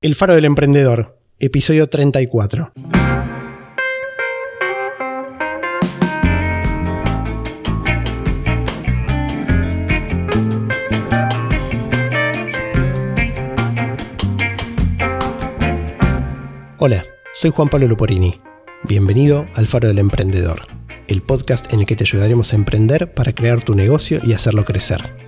El Faro del Emprendedor, episodio 34. Hola, soy Juan Pablo Luporini. Bienvenido al Faro del Emprendedor, el podcast en el que te ayudaremos a emprender para crear tu negocio y hacerlo crecer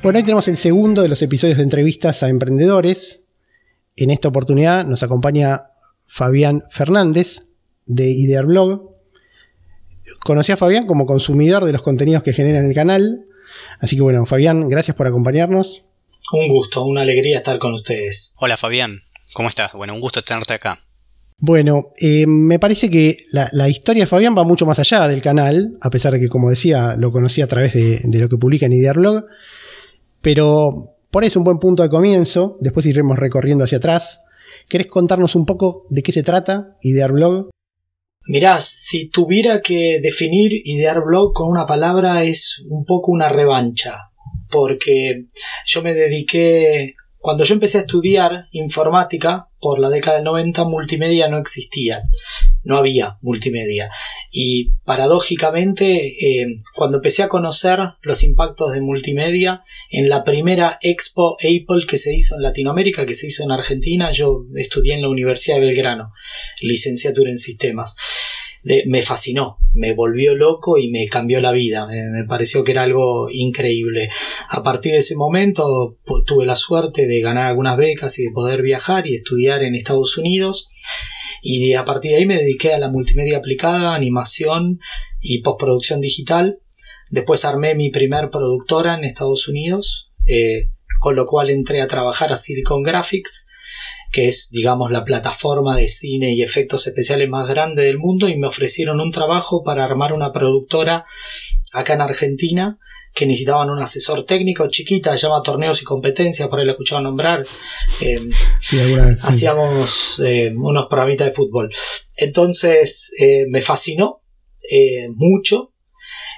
Bueno, hoy tenemos el segundo de los episodios de entrevistas a emprendedores. En esta oportunidad nos acompaña Fabián Fernández de Idear Blog. Conocí a Fabián como consumidor de los contenidos que genera en el canal. Así que bueno, Fabián, gracias por acompañarnos. Un gusto, una alegría estar con ustedes. Hola Fabián, ¿cómo estás? Bueno, un gusto tenerte acá. Bueno, eh, me parece que la, historia de Fabián va mucho más allá del canal, a pesar de que, como decía, lo conocí a través de, de lo que publica en Idearblog. Pero por eso un buen punto de comienzo, después iremos recorriendo hacia atrás. ¿Querés contarnos un poco de qué se trata Idear Blog? Mirá, si tuviera que definir Idear Blog con una palabra es un poco una revancha, porque yo me dediqué cuando yo empecé a estudiar informática, por la década del 90, multimedia no existía, no había multimedia. Y paradójicamente, eh, cuando empecé a conocer los impactos de multimedia, en la primera Expo Apple que se hizo en Latinoamérica, que se hizo en Argentina, yo estudié en la Universidad de Belgrano, licenciatura en sistemas me fascinó, me volvió loco y me cambió la vida. Me, pareció que era algo increíble. A partir de ese momento tuve la suerte de ganar algunas becas y de poder viajar y estudiar en Estados Unidos. Y a partir de ahí me dediqué a la multimedia aplicada, animación y postproducción digital. Después armé mi primer productora en Estados Unidos, eh, con lo cual entré a trabajar a Silicon Graphics que es, digamos, la plataforma de cine y efectos especiales más grande del mundo, y me ofrecieron un trabajo para armar una productora acá en Argentina que necesitaban un asesor técnico chiquita, se llama Torneos y Competencias, por ahí la escuchado nombrar. Em, hacíamos eh, unos programitas de fútbol. Entonces eh, me fascinó eh, mucho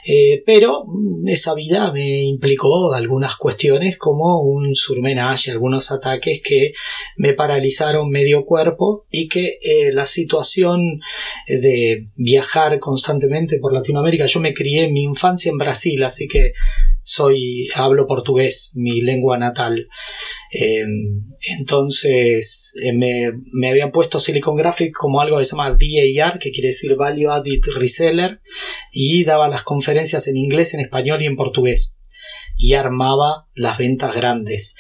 eh, pero mm, esa vida me implicó algunas cuestiones como un surmenage, algunos ataques que me paralizaron medio cuerpo y que eh, la situación de viajar constantemente por Latinoamérica, yo me crié en mi infancia en Brasil, así que soy hablo portugués, mi lengua natal. Em, entonces eh, me, me, habían puesto Silicon Graphics como algo que se llama VAR, que quiere decir Value Added Reseller, y daba las conferencias en inglés, en español y en portugués. Y armaba las ventas grandes.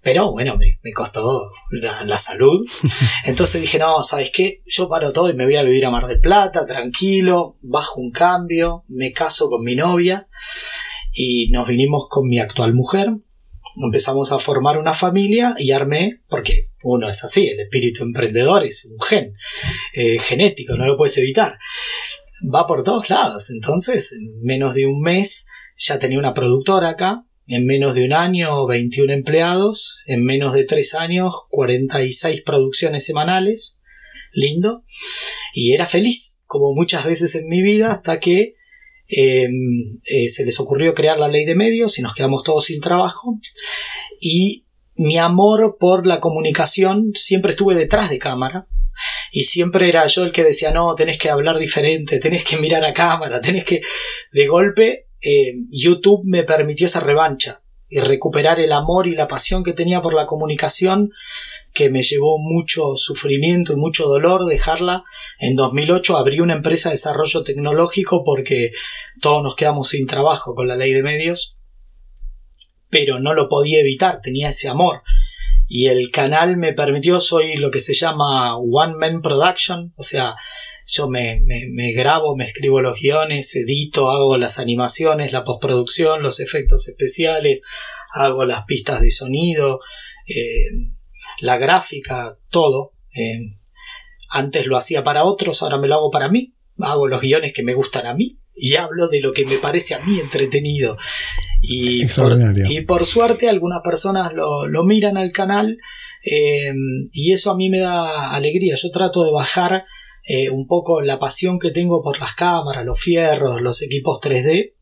Pero bueno, me, me costó la, la, salud. Entonces dije, no, ¿sabes qué? Yo paro todo y me voy a vivir a Mar del Plata, tranquilo, bajo un cambio, me caso con mi novia y nos vinimos con mi actual mujer. Empezamos a formar una familia y armé, porque uno es así, el espíritu emprendedor es un gen eh, genético, no lo puedes evitar. Va por todos lados. Entonces, en menos de un mes ya tenía una productora acá, en menos de un año 21 empleados, en menos de tres años 46 producciones semanales, lindo, y era feliz, como muchas veces en mi vida, hasta que Em, eh, se les ocurrió crear la ley de medios y nos quedamos todos sin trabajo. Y mi amor por la comunicación siempre estuve detrás de cámara. Y siempre era yo el que decía, no, tenés que hablar diferente, tenés que mirar a cámara, tenés que... De golpe, em, YouTube me permitió esa revancha y recuperar el amor y la pasión que tenía por la comunicación que me llevó mucho sufrimiento y mucho dolor dejarla. En 2008 abrí una empresa de desarrollo tecnológico porque todos nos quedamos sin trabajo con la ley de medios, pero no lo podía evitar, tenía ese amor. Y el canal me permitió, soy lo que se llama One Man Production, o sea, yo me, grabo, me escribo los guiones, edito, hago las animaciones, la postproducción, los efectos especiales, hago las pistas de sonido, eh, la gráfica, todo. Eh, antes lo hacía para otros, ahora me lo hago para mí. Hago los guiones que me gustan a mí y hablo de lo que me parece a mí entretenido. Y, por, y por, suerte algunas personas lo, lo miran al canal eh, y eso a mí me da alegría. Yo trato de bajar eh, un poco la pasión que tengo por las cámaras, los fierros, los equipos 3D.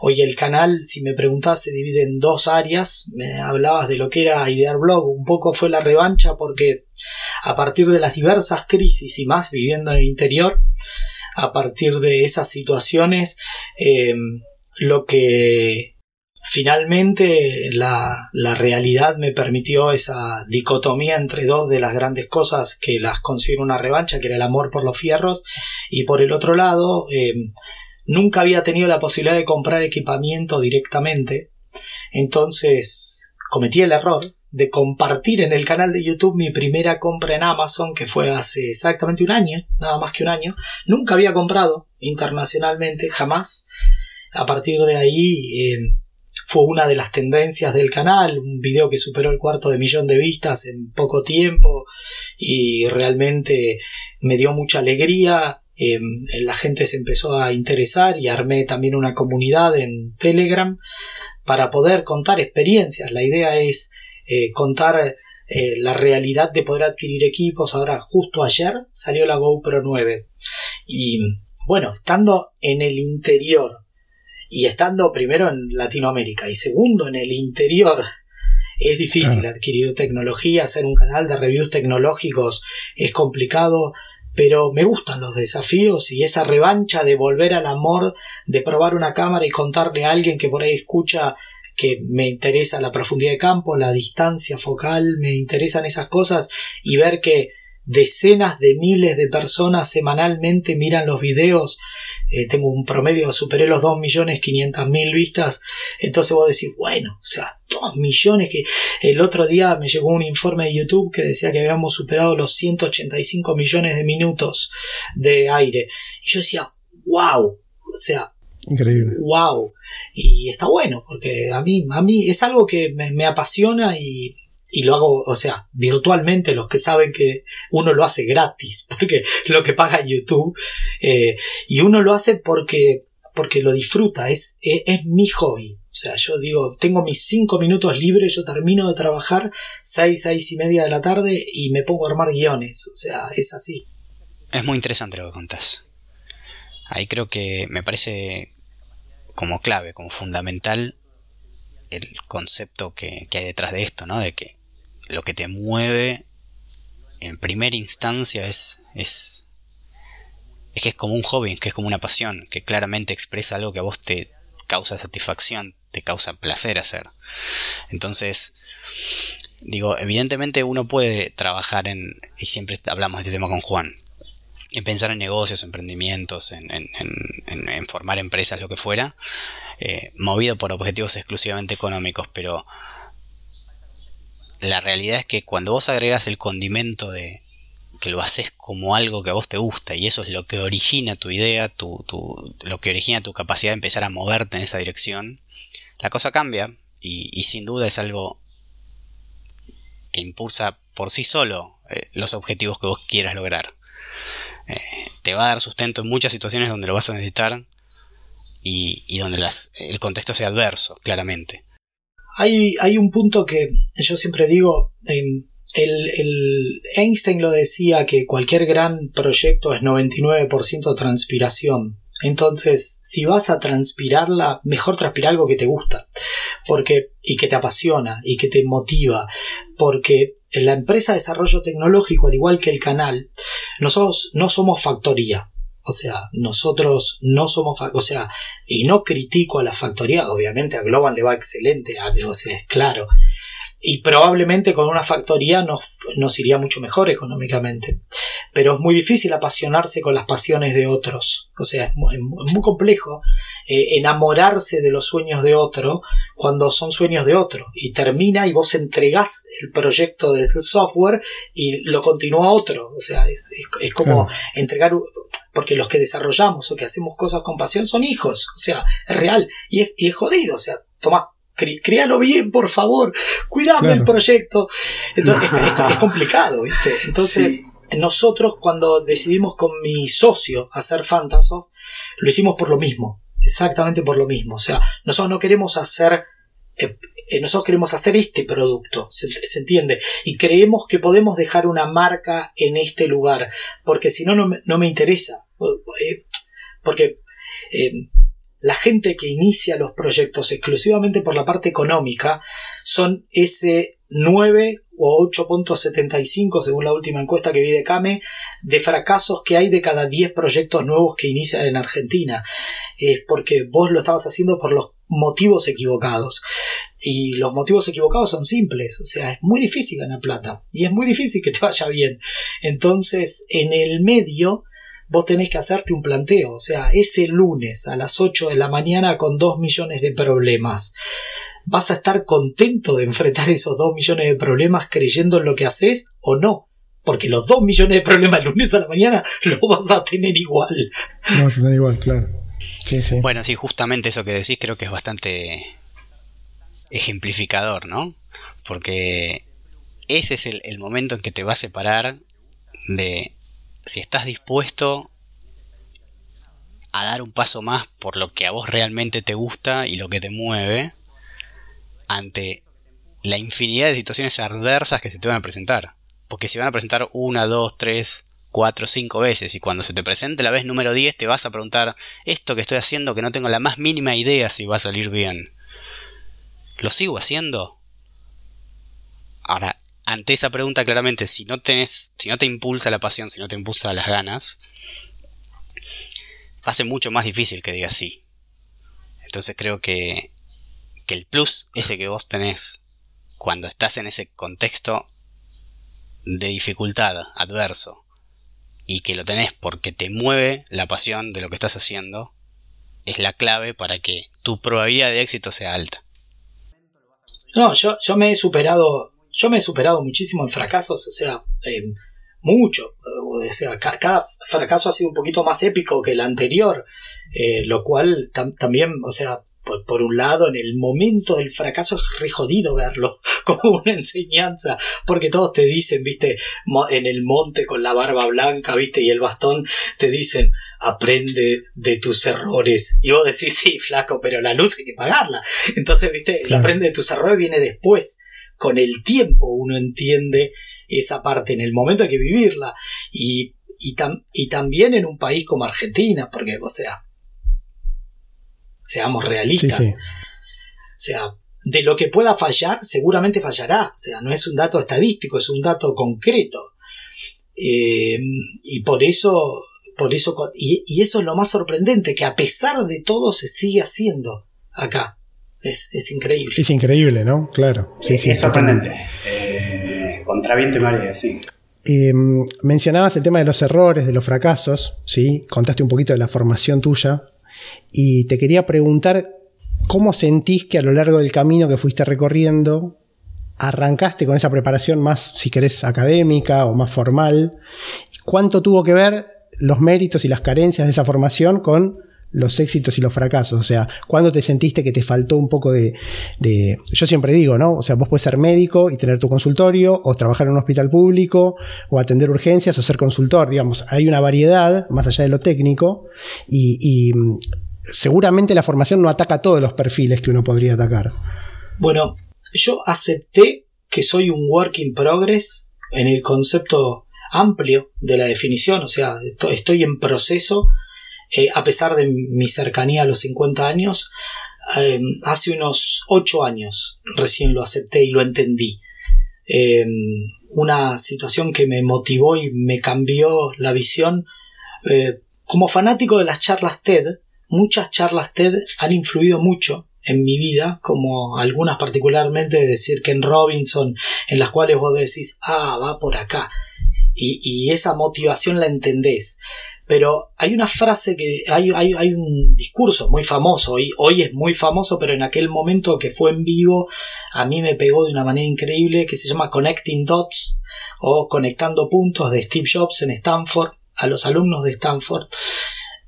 Hoy el canal, si me preguntas, se divide en dos áreas. Me hablabas de lo que era Idear Blog. Un poco fue la revancha porque a partir de las diversas crisis y más viviendo en el interior, a partir de esas situaciones, eh, lo que Finalmente, la, la, realidad me permitió esa dicotomía entre dos de las grandes cosas que las considero una revancha, que era el amor por los fierros, y por el otro lado, eh, nunca había tenido la posibilidad de comprar equipamiento directamente, entonces cometí el error de compartir en el canal de YouTube mi primera compra en Amazon, que fue hace exactamente un año, nada más que un año. Nunca había comprado internacionalmente, jamás. A partir de ahí eh, fue una de las tendencias del canal, un video que superó el cuarto de millón de vistas en poco tiempo y realmente me dio mucha alegría. Em, la gente se empezó a interesar y armé también una comunidad en Telegram para poder contar experiencias. La idea es eh, contar eh, la realidad de poder adquirir equipos. Ahora, justo ayer salió la GoPro 9 y bueno, estando en el interior y estando primero en Latinoamérica y segundo en el interior es difícil adquirir tecnología, hacer un canal de reviews tecnológicos es complicado, pero me gustan los desafíos y esa revancha de volver al amor, de probar una cámara y contarle a alguien que por ahí escucha que me interesa la profundidad de campo, la distancia focal, me interesan esas cosas y ver que decenas de miles de personas semanalmente miran los videos eh, tengo un promedio, superé los 2.500.000 vistas, entonces vos decís, bueno, o sea, 2 millones que el otro día me llegó un informe de YouTube que decía que habíamos superado los 185 millones de minutos de aire. Y yo decía, wow, o sea, Increíble. Wow. Y está bueno, porque a mí, a mí es algo que me apasiona y y lo hago, o sea, virtualmente los que saben que uno lo hace gratis, porque lo que paga YouTube, eh, y uno lo hace porque, porque lo disfruta, es, es, mi hobby. O sea, yo digo, tengo mis cinco minutos libres, yo termino de trabajar seis, seis y media de la tarde y me pongo a armar guiones. O sea, es así. Es muy interesante lo que contás. Ahí creo que me parece como clave, como fundamental el concepto que, que, hay detrás de esto, ¿no? De que lo que te mueve en primera instancia es, es, es que es como un hobby, que es como una pasión, que claramente expresa algo que a vos te causa satisfacción, te causa placer hacer. Entonces, digo, evidentemente uno puede trabajar en, y siempre hablamos de este tema con Juan, en pensar en negocios, emprendimientos, en, en, en, formar empresas, lo que fuera, eh, movido por objetivos exclusivamente económicos, pero la realidad es que cuando vos agregas el condimento de que lo haces como algo que a vos te gusta y eso es lo que origina tu idea, tu, tu, lo que origina tu capacidad de empezar a moverte en esa dirección, la cosa cambia y, sin duda es algo que impulsa por sí solo eh, los objetivos que vos quieras lograr. Eh, te va a dar sustento en muchas situaciones donde lo vas a necesitar y, y donde las, el contexto sea adverso, claramente. Hay, hay un punto que yo siempre digo, el, Einstein lo decía que cualquier gran proyecto es 99% transpiración. Entonces, si vas a transpirarla, mejor transpirar algo que te gusta, porque y que te apasiona y que te motiva, porque en la empresa de desarrollo tecnológico, al igual que el canal, nosotros no somos factoría. O sea, nosotros no somos, o sea, y no critico a la factoría, obviamente a Globan le va excelente, sea, es claro. Y probablemente con una factoría nos, nos, iría mucho mejor económicamente. Pero es muy difícil apasionarse con las pasiones de otros. O sea, es muy, complejo eh, enamorarse de los sueños de otro cuando son sueños de otro. Y termina y vos entregás el proyecto del software y lo continúa otro. O sea, es, es, como entregar porque los que desarrollamos o que hacemos cosas con pasión son hijos, o sea, es real y es, y es jodido, o sea, toma, críalo bien, por favor, cuidame el proyecto. Entonces, es, complicado, ¿viste? Entonces, nosotros cuando decidimos con mi socio hacer Fantasoft, lo hicimos por lo mismo, exactamente por lo mismo. O sea, nosotros no queremos hacer eh, eh, nosotros queremos hacer este producto, ¿se, entiende? Y creemos que podemos dejar una marca en este lugar, porque si no, no me interesa. Eh, porque la gente que inicia los proyectos exclusivamente por la parte económica son ese 9 o 8.75 según la última encuesta que vi de Came de fracasos que hay de cada 10 proyectos nuevos que inician en Argentina. Es porque vos lo estabas haciendo por los motivos equivocados. Y los motivos equivocados son simples o sea es muy difícil ganar plata y es muy difícil que te vaya bien. Entonces en el medio vos tenés que hacerte un planteo. O sea, ese lunes a las 8 de la mañana con 2 millones de problemas. ¿Vas a estar contento de enfrentar esos 2 millones de problemas creyendo en lo que haces o no? Porque los 2 millones de problemas el lunes a la mañana los vas a tener igual. No vas a tener igual, claro. Bueno, sí, justamente eso que decís creo que es bastante ejemplificador, ¿no? Porque ese es el, el momento en que te va a separar de si estás dispuesto a dar un paso más por lo que a vos realmente te gusta y lo que te mueve ante la infinidad de situaciones adversas que se te van a presentar. Porque se van a presentar una, dos, tres, cuatro, cinco veces y cuando se te presente la vez número 10 te vas a preguntar, esto que estoy haciendo que no tengo la más mínima idea si va a salir bien, ¿lo sigo haciendo? Ahora, ante esa pregunta claramente, si no tenés, si no te impulsa la pasión, si no te impulsa las ganas, ser mucho más difícil que digas sí. Entonces creo que, que el plus ese que vos tenés cuando estás en ese contexto de dificultad, adverso, y que lo tenés porque te mueve la pasión de lo que estás haciendo, es la clave para que tu probabilidad de éxito sea alta. No, yo, yo me he superado yo me he superado muchísimo en fracasos, o sea, eh, mucho. O sea, cada fracaso ha sido un poquito más épico que el anterior, eh, lo cual también, o sea, por, un lado, en el momento del fracaso es re jodido verlo como una enseñanza, porque todos te dicen, viste, en el monte con la barba blanca, viste, y el bastón, te dicen, aprende de tus errores. Y vos decís, sí, flaco, pero la luz hay que pagarla. Entonces, viste, el aprende de tus errores viene después con el tiempo uno entiende esa parte, en el momento hay que vivirla. Y, y, también en un país como Argentina, porque, o sea, seamos realistas. O sea, de lo que pueda fallar, seguramente fallará. O sea, no es un dato estadístico, es un dato concreto. Eh, y por eso, por eso, y, y, eso es lo más sorprendente, que a pesar de todo se sigue haciendo acá. Es, increíble. Es increíble, ¿no? Claro. Sí, sí, es sorprendente. Eh, contra viento y marea, sí. Em, mencionabas el tema de los errores, de los fracasos, ¿sí? Contaste un poquito de la formación tuya y te quería preguntar cómo sentís que a lo largo del camino que fuiste recorriendo arrancaste con esa preparación más, si querés, académica o más formal. ¿Cuánto tuvo que ver los méritos y las carencias de esa formación con los éxitos y los fracasos. O sea, ¿cuándo te sentiste que te faltó un poco de, Yo siempre digo, ¿no? O sea, vos puedes ser médico y tener tu consultorio, o trabajar en un hospital público, o atender urgencias, o ser consultor. Digamos, hay una variedad más allá de lo técnico, y, mm, seguramente la formación no ataca todos los perfiles que uno podría atacar. Bueno, yo acepté que soy un work in progress en el concepto amplio de la definición, o sea, estoy en proceso eh, a pesar de mi cercanía a los 50 años, eh, hace unos 8 años recién lo acepté y lo entendí. Eh, una situación que me motivó y me cambió la visión. como fanático de las charlas TED, muchas charlas TED han influido mucho en mi vida, como algunas particularmente de decir Ken Robinson, en las cuales vos decís, ah, va por acá. Y esa motivación la entendés. Pero hay una frase que hay, hay, un discurso muy famoso, hoy, hoy es muy famoso, pero en aquel momento que fue en vivo, a mí me pegó de una manera increíble, que se llama Connecting Dots o Conectando Puntos de Steve Jobs en Stanford, a los alumnos de Stanford.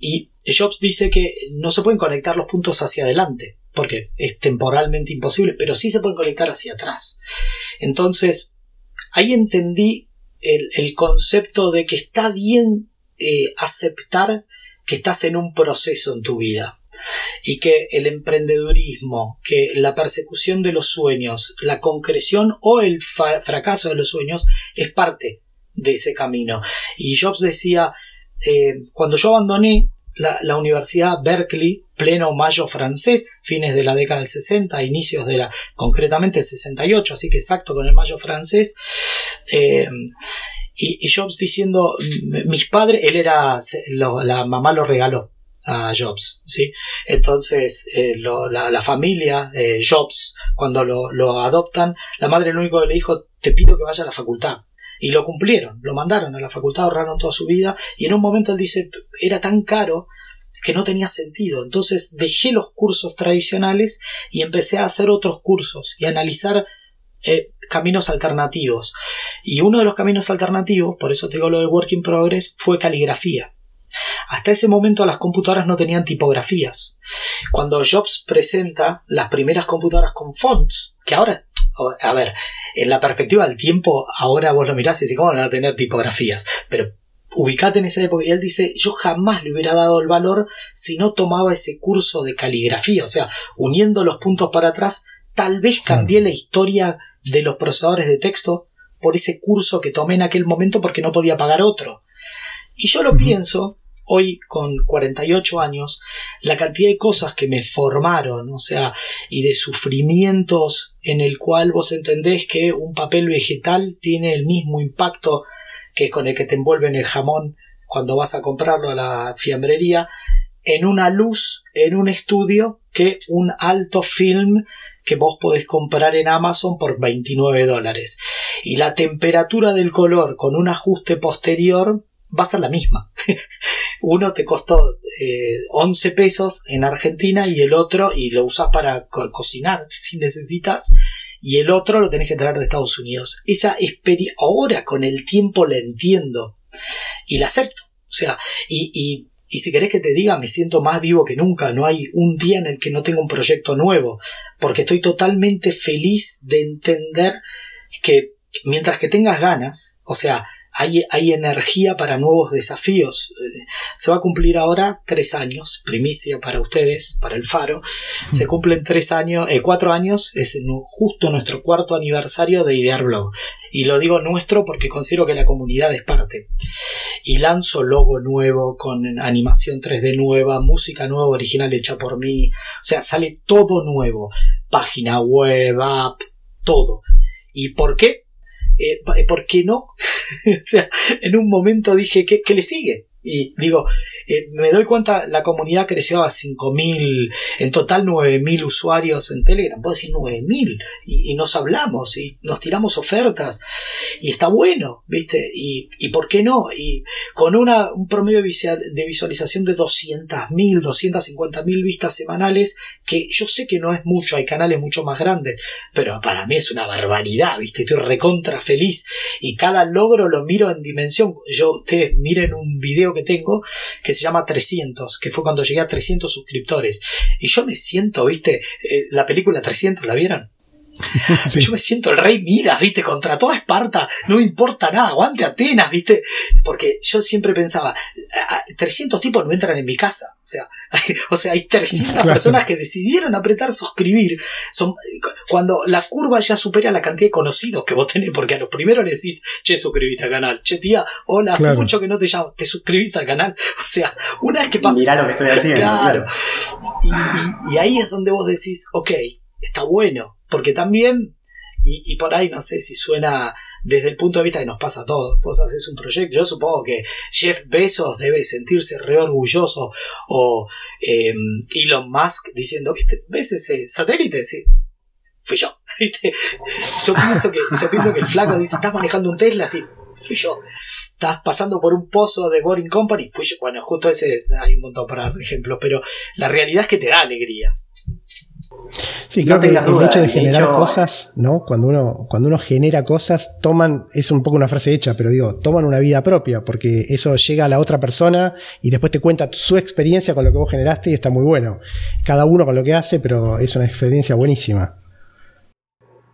Y Jobs dice que no se pueden conectar los puntos hacia adelante, porque es temporalmente imposible, pero sí se pueden conectar hacia atrás. Entonces, ahí entendí el, el concepto de que está bien eh, aceptar que estás en un proceso en tu vida y que el emprendedurismo, que la persecución de los sueños, la concreción o el fracaso de los sueños es parte de ese camino. Y Jobs decía, eh, cuando yo abandoné la, Universidad Berkeley, pleno mayo francés, fines de la década del 60, inicios de la, concretamente el 68, así que exacto con el mayo francés, eh, y, Jobs diciendo, mis padres, él era, la mamá lo regaló a Jobs, ¿sí? Entonces, eh, la, familia, eh, Jobs, cuando lo, adoptan, la madre lo único que le dijo, te pido que vaya a la facultad. Y lo cumplieron, lo mandaron a la facultad, ahorraron toda su vida, y en un momento él dice, era tan caro que no tenía sentido. Entonces dejé los cursos tradicionales y empecé a hacer otros cursos y a analizar eh, caminos alternativos. Y uno de los caminos alternativos, por eso te digo lo de Work in Progress, fue caligrafía. Hasta ese momento las computadoras no tenían tipografías. Cuando Jobs presenta las primeras computadoras con fonts, que ahora, a ver, en la perspectiva del tiempo, ahora vos lo mirás y decís, ¿cómo van a tener tipografías? Pero ubicate en esa época y él dice, yo jamás le hubiera dado el valor si no tomaba ese curso de caligrafía, o sea, uniendo los puntos para atrás, tal vez cambié la historia de los procesadores de texto por ese curso que tomé en aquel momento porque no podía pagar otro. Y yo lo pienso, hoy con 48 años, la cantidad de cosas que me formaron, o sea, y de sufrimientos en el cual vos entendés que un papel vegetal tiene el mismo impacto que con el que te envuelven el jamón cuando vas a comprarlo a la fiambrería, en una luz, en un estudio, que un alto film que vos podés comprar en Amazon por 29 dólares. Y la temperatura del color con un ajuste posterior va a ser la misma. Uno te costó 11 eh, pesos en Argentina y el otro, y lo usas para cocinar si necesitas, y el otro lo tenés que traer de Estados Unidos. Esa experiencia, ahora con el tiempo la entiendo y la acepto. O sea, y y si querés que te diga, me siento más vivo que nunca. No hay un día en el que no tenga un proyecto nuevo. Porque estoy totalmente feliz de entender que mientras que tengas ganas, o sea, hay, energía para nuevos desafíos. Eh, se va a cumplir ahora tres años, primicia para ustedes, para el Faro. Se cumplen tres años, eh, cuatro años, es justo nuestro cuarto aniversario de Idear Blog. Y lo digo nuestro porque considero que la comunidad es parte. Y lanzo logo nuevo, con animación 3D nueva, música nueva, original hecha por mí. O sea, sale todo nuevo. Página web, app, todo. ¿Y por qué? Eh, ¿por qué no? o sea, en un momento dije, ¿qué, ¿qué le sigue? Y digo, eh, me doy cuenta, la comunidad creció a 5.000, en total 9.000 usuarios en Telegram, puedo decir 9.000, y, y nos hablamos, y nos tiramos ofertas, y está bueno, ¿viste? Y, y ¿por qué no? Y con una, un promedio de visualización de 200.000, 250.000 vistas semanales, que yo sé que no es mucho, hay canales mucho más grandes, pero para mí es una barbaridad, ¿viste? Estoy recontra feliz, y cada logro lo miro en dimensión. Yo, ustedes miren un video que tengo, que se llama 300, que fue cuando llegué a 300 suscriptores. Y yo me siento, viste, eh, la película 300, ¿la vieron? Yo me siento el rey Midas, viste, contra toda Esparta, no me importa nada, aguante Atenas, viste, porque yo siempre pensaba, 300 tipos no entran en mi casa, o sea, o sea, hay 300 personas que decidieron apretar suscribir. Son, cuando la curva ya supera la cantidad de conocidos que vos tenés, porque a los primeros le decís, che, suscribiste al canal. Che, tía, hola, hace mucho que no te llamo, te suscribís al canal. O sea, una vez que pasa. Mirá lo que estoy haciendo. Claro. Y, y ahí es donde vos decís, ok, está bueno. Porque también, y, y por ahí no sé si suena desde el punto de vista que nos pasa a todos. Vos haces un proyecto, yo supongo que Jeff Bezos debe sentirse re orgulloso o em, Elon Musk diciendo, ¿viste? ¿Ves ese satélite? Sí, fui yo. Yo pienso que, yo pienso que el flaco dice, estás manejando un Tesla, sí, fui yo. Estás pasando por un pozo de Boring Company, fui yo. Bueno, justo ese hay un montón para ejemplos, pero la realidad es que te da alegría. Sí, creo que el hecho de generar cosas, ¿no? Cuando uno, cuando uno genera cosas, toman, es un poco una frase hecha, pero digo, toman una vida propia, porque eso llega a la otra persona y después te cuenta su experiencia con lo que vos generaste y está muy bueno. Cada uno con lo que hace, pero es una experiencia buenísima.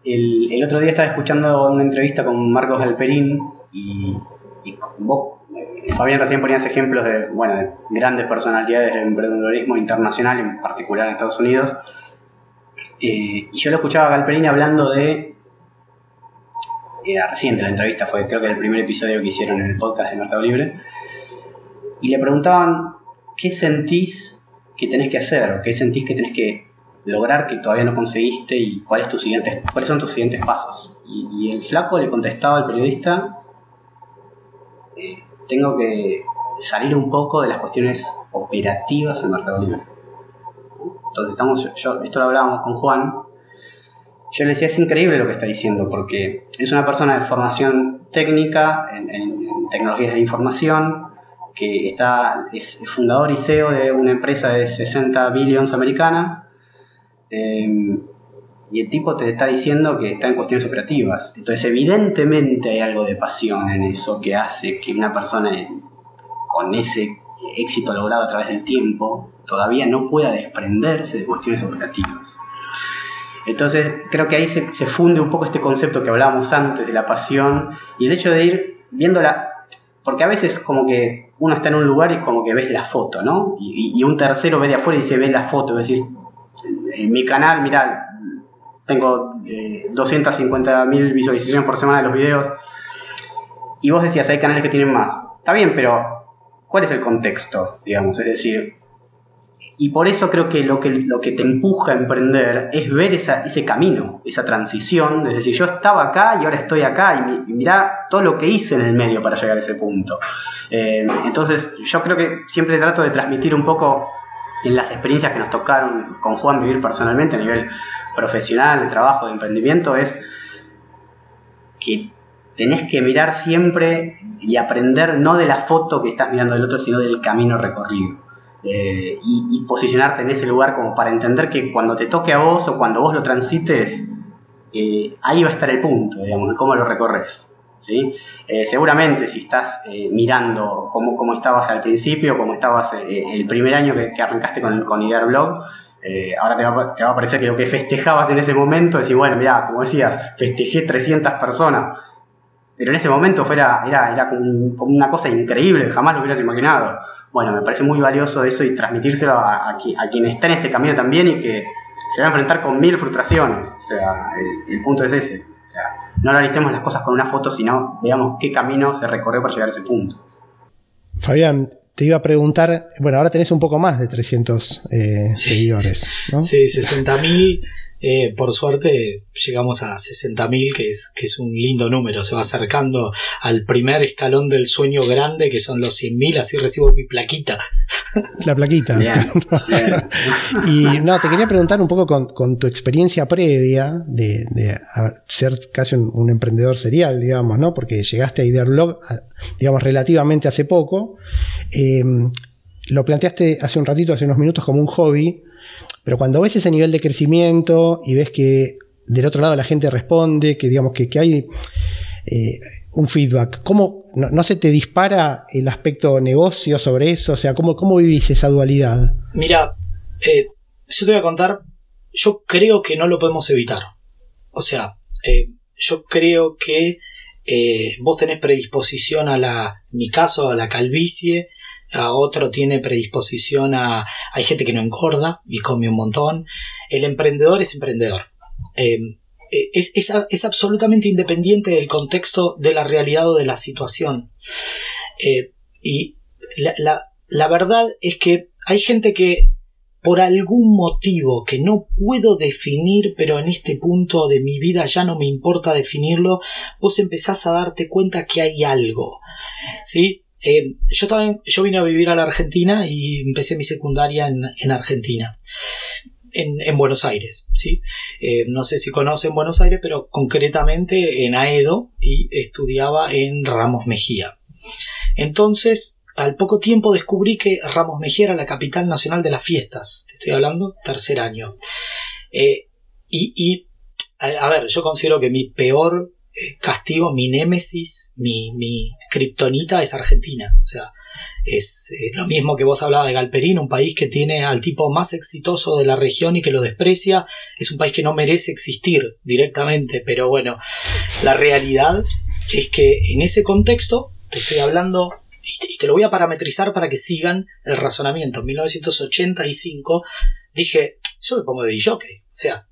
El, otro día estaba escuchando una entrevista con Marcos Galperín y, y vos, Fabián, recién ponías ejemplos de, bueno, de grandes personalidades del emprendedorismo internacional, en particular en Estados Unidos. Eh, y yo lo escuchaba a Galperín hablando de. Era reciente la entrevista, fue creo que el primer episodio que hicieron en el podcast de Mercado Libre. Y le preguntaban: ¿Qué sentís que tenés que hacer? ¿O qué sentís que tenés que lograr que todavía no conseguiste? ¿Y cuál es tu siguiente, cuáles son tus siguientes pasos? Y, el flaco le contestaba al periodista: eh, Tengo que salir un poco de las cuestiones operativas en Mercado Libre entonces estamos, yo, esto lo hablábamos con Juan, yo le decía, es increíble lo que está diciendo, porque es una persona de formación técnica en, tecnologías de información, que está, es fundador y CEO de una empresa de 60 billions americana, eh, y el tipo te está diciendo que está en cuestiones operativas. Entonces, evidentemente hay algo de pasión en eso que hace que una persona con ese éxito logrado a través del tiempo todavía no pueda desprenderse de cuestiones operativas. Entonces creo que ahí se, funde un poco este concepto que hablábamos antes de la pasión y el hecho de ir viéndola, porque a veces como que uno está en un lugar y como que ves la foto, ¿no? Y, un tercero ve de afuera y se ve la foto, decir, en mi canal, mira, tengo eh, 250.000 visualizaciones por semana de los videos y vos decías, hay canales que tienen más. Está bien, pero ¿Cuál es el contexto? Digamos, es decir, y por eso creo que lo que, lo que te empuja a emprender es ver ese camino, esa transición, es decir, yo estaba acá y ahora estoy acá y, mirá todo lo que hice en el medio para llegar a ese punto. Eh, entonces yo creo que siempre trato de transmitir un poco en las experiencias que nos tocaron con Juan vivir personalmente a nivel profesional, de trabajo, de emprendimiento, es que tenés que mirar siempre y aprender no de la foto que estás mirando del otro, sino del camino recorrido. Eh, y, posicionarte en ese lugar como para entender que cuando te toque a vos o cuando vos lo transites, eh, ahí va a estar el punto, digamos, de cómo lo recorres. ¿sí? Eh, seguramente si estás mirando cómo, cómo, estabas al principio, cómo estabas el primer año que, arrancaste con, con Idear Blog, ahora te va, te va, a parecer que lo que festejabas en ese momento, decir, bueno, mira, como decías, festejé 300 personas, pero en ese momento fuera, era, era como, una cosa increíble, jamás lo hubieras imaginado. Bueno, me parece muy valioso eso y transmitírselo a, a, quien está en este camino también y que se va a enfrentar con mil frustraciones. O sea, el, punto es ese. O sea, no analicemos las cosas con una foto, sino veamos qué camino se recorrió para llegar a ese punto. Fabián, te iba a preguntar, bueno, ahora tenés un poco más de 300 eh, seguidores, ¿no? Sí, 60.000 eh, por suerte llegamos a 60.000, que es, que es un lindo número. Se va acercando al primer escalón del sueño grande, que son los 100.000, así recibo mi plaquita. La plaquita. y no, te quería preguntar un poco con, tu experiencia previa de, ser casi un, emprendedor serial, digamos, ¿no? Porque llegaste a Idearblog, digamos, relativamente hace poco. Eh, lo planteaste hace un ratito, hace unos minutos, como un hobby. Pero cuando ves ese nivel de crecimiento y ves que del otro lado la gente responde, que digamos que, hay eh, un feedback, ¿cómo no, se te dispara el aspecto negocio sobre eso? O sea, ¿cómo, cómo vivís esa dualidad? Mira, eh, yo te voy a contar, yo creo que no lo podemos evitar. O sea, eh, yo creo que vos tenés predisposición a la, mi caso, a la calvicie, a otro tiene predisposición a... Hay gente que no engorda y come un montón. El emprendedor es emprendedor. Eh, eh, es, absolutamente independiente del contexto de la realidad o de la situación. Eh, y la, verdad es que hay gente que por algún motivo que no puedo definir, pero en este punto de mi vida ya no me importa definirlo, vos empezás a darte cuenta que hay algo. ¿Sí? Eh, yo, también, yo vine a vivir a la Argentina y empecé mi secundaria en, Argentina. En, Buenos Aires, ¿sí? Eh, no sé si conocen Buenos Aires, pero concretamente en Aedo y estudiaba en Ramos Mejía. Entonces, al poco tiempo descubrí que Ramos Mejía era la capital nacional de las fiestas. Te estoy hablando, tercer año. Eh, y, a, ver, yo considero que mi peor castigo, mi némesis, mi, mi kriptonita es Argentina. O sea, es eh, lo mismo que vos hablabas de Galperín, un país que tiene al tipo más exitoso de la región y que lo desprecia. Es un país que no merece existir directamente, pero bueno, la realidad es que en ese contexto, te estoy hablando y te, lo voy a parametrizar para que sigan el razonamiento. En 1985 dije, yo me pongo de DJ. O sea,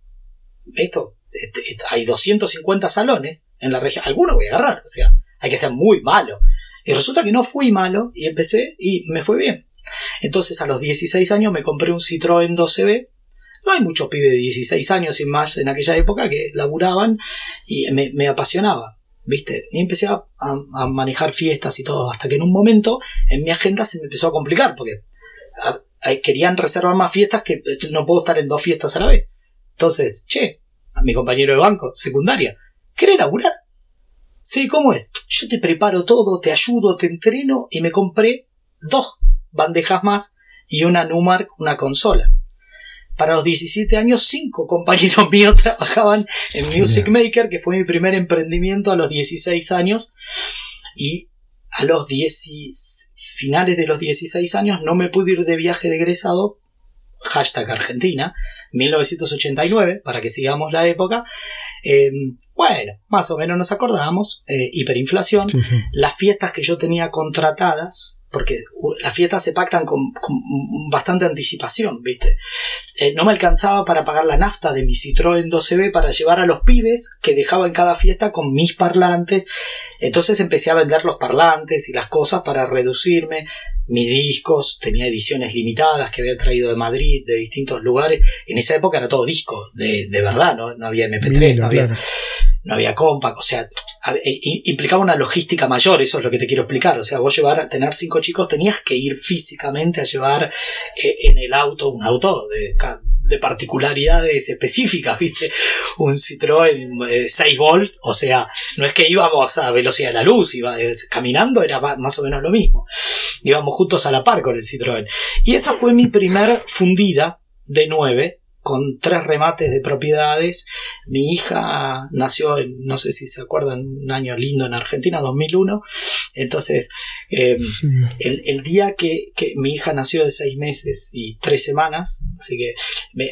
esto, este, hay 250 salones en la región. Alguno voy a agarrar. O sea, hay que ser muy malo. Y resulta que no fui malo y empecé y me fue bien. Entonces a los 16 años me compré un Citroën 12B. No hay muchos pibes de 16 años y más en aquella época que laburaban y me apasionaba. ¿viste? Y empecé a, manejar fiestas y todo, hasta que en un momento en mi agenda se me empezó a complicar, porque querían reservar más fiestas que eh, no puedo estar en dos fiestas a la vez. Entonces, che, a mi compañero de banco, secundaria, ¿querés laburar? Sí, ¿cómo es? Yo te preparo todo, te ayudo, te entreno y me compré dos bandejas más y una Numark, una consola para los 17 años, cinco compañeros míos trabajaban en Music Maker, que fue mi primer emprendimiento a los 16 años. Y a los 10, finales de los 16 años no me pude ir de viaje de egresado, hashtag Argentina, 1989, para que sigamos la época. Em, bueno, más o menos nos acordamos, eh, hiperinflación, las fiestas que yo tenía contratadas, porque las fiestas se pactan con, bastante anticipación, ¿viste? Eh, no me alcanzaba para pagar la nafta de mi Citroën 12B para llevar a los pibes que dejaba en cada fiesta con mis parlantes. Entonces empecé a vender los parlantes y las cosas para reducirme mis discos, tenía ediciones limitadas que había traído de Madrid, de distintos lugares. En esa época era todo disco, de, verdad, ¿no? no había MP3, no, había, no había compact, o sea, implicaba una logística mayor, eso es lo que te quiero explicar. O sea, vos llevar a tener cinco chicos tenías que ir físicamente a llevar eh, en el auto, un auto de de particularidades específicas, ¿viste? Un Citroën 6 eh, volt, o sea, no es que íbamos a velocidad de la luz, iba, eh, caminando era más o menos lo mismo. Íbamos juntos a la par con el Citroën. Y esa fue mi primer fundida de 9 con tres remates de propiedades. Mi hija nació, en, no sé si se acuerdan, un año lindo en Argentina, 2001. Entonces, em, el, día que, mi hija nació de seis meses y tres semanas, así que me,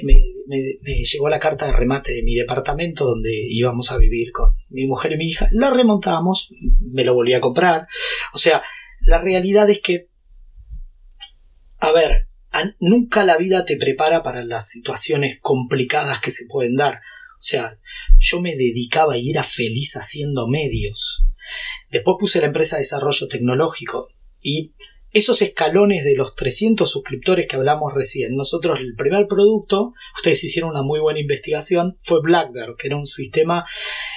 llegó la carta de remate de mi departamento donde íbamos a vivir con mi mujer y mi hija, lo remontamos, me lo volví a comprar. O sea, la realidad es que, a ver, nunca la vida te prepara para las situaciones complicadas que se pueden dar. O sea, yo me dedicaba y era feliz haciendo medios. Después puse la empresa de desarrollo tecnológico y esos escalones de los 300 suscriptores que hablamos recién, nosotros el primer producto, ustedes hicieron una muy buena investigación, fue Blackbird, que era un sistema,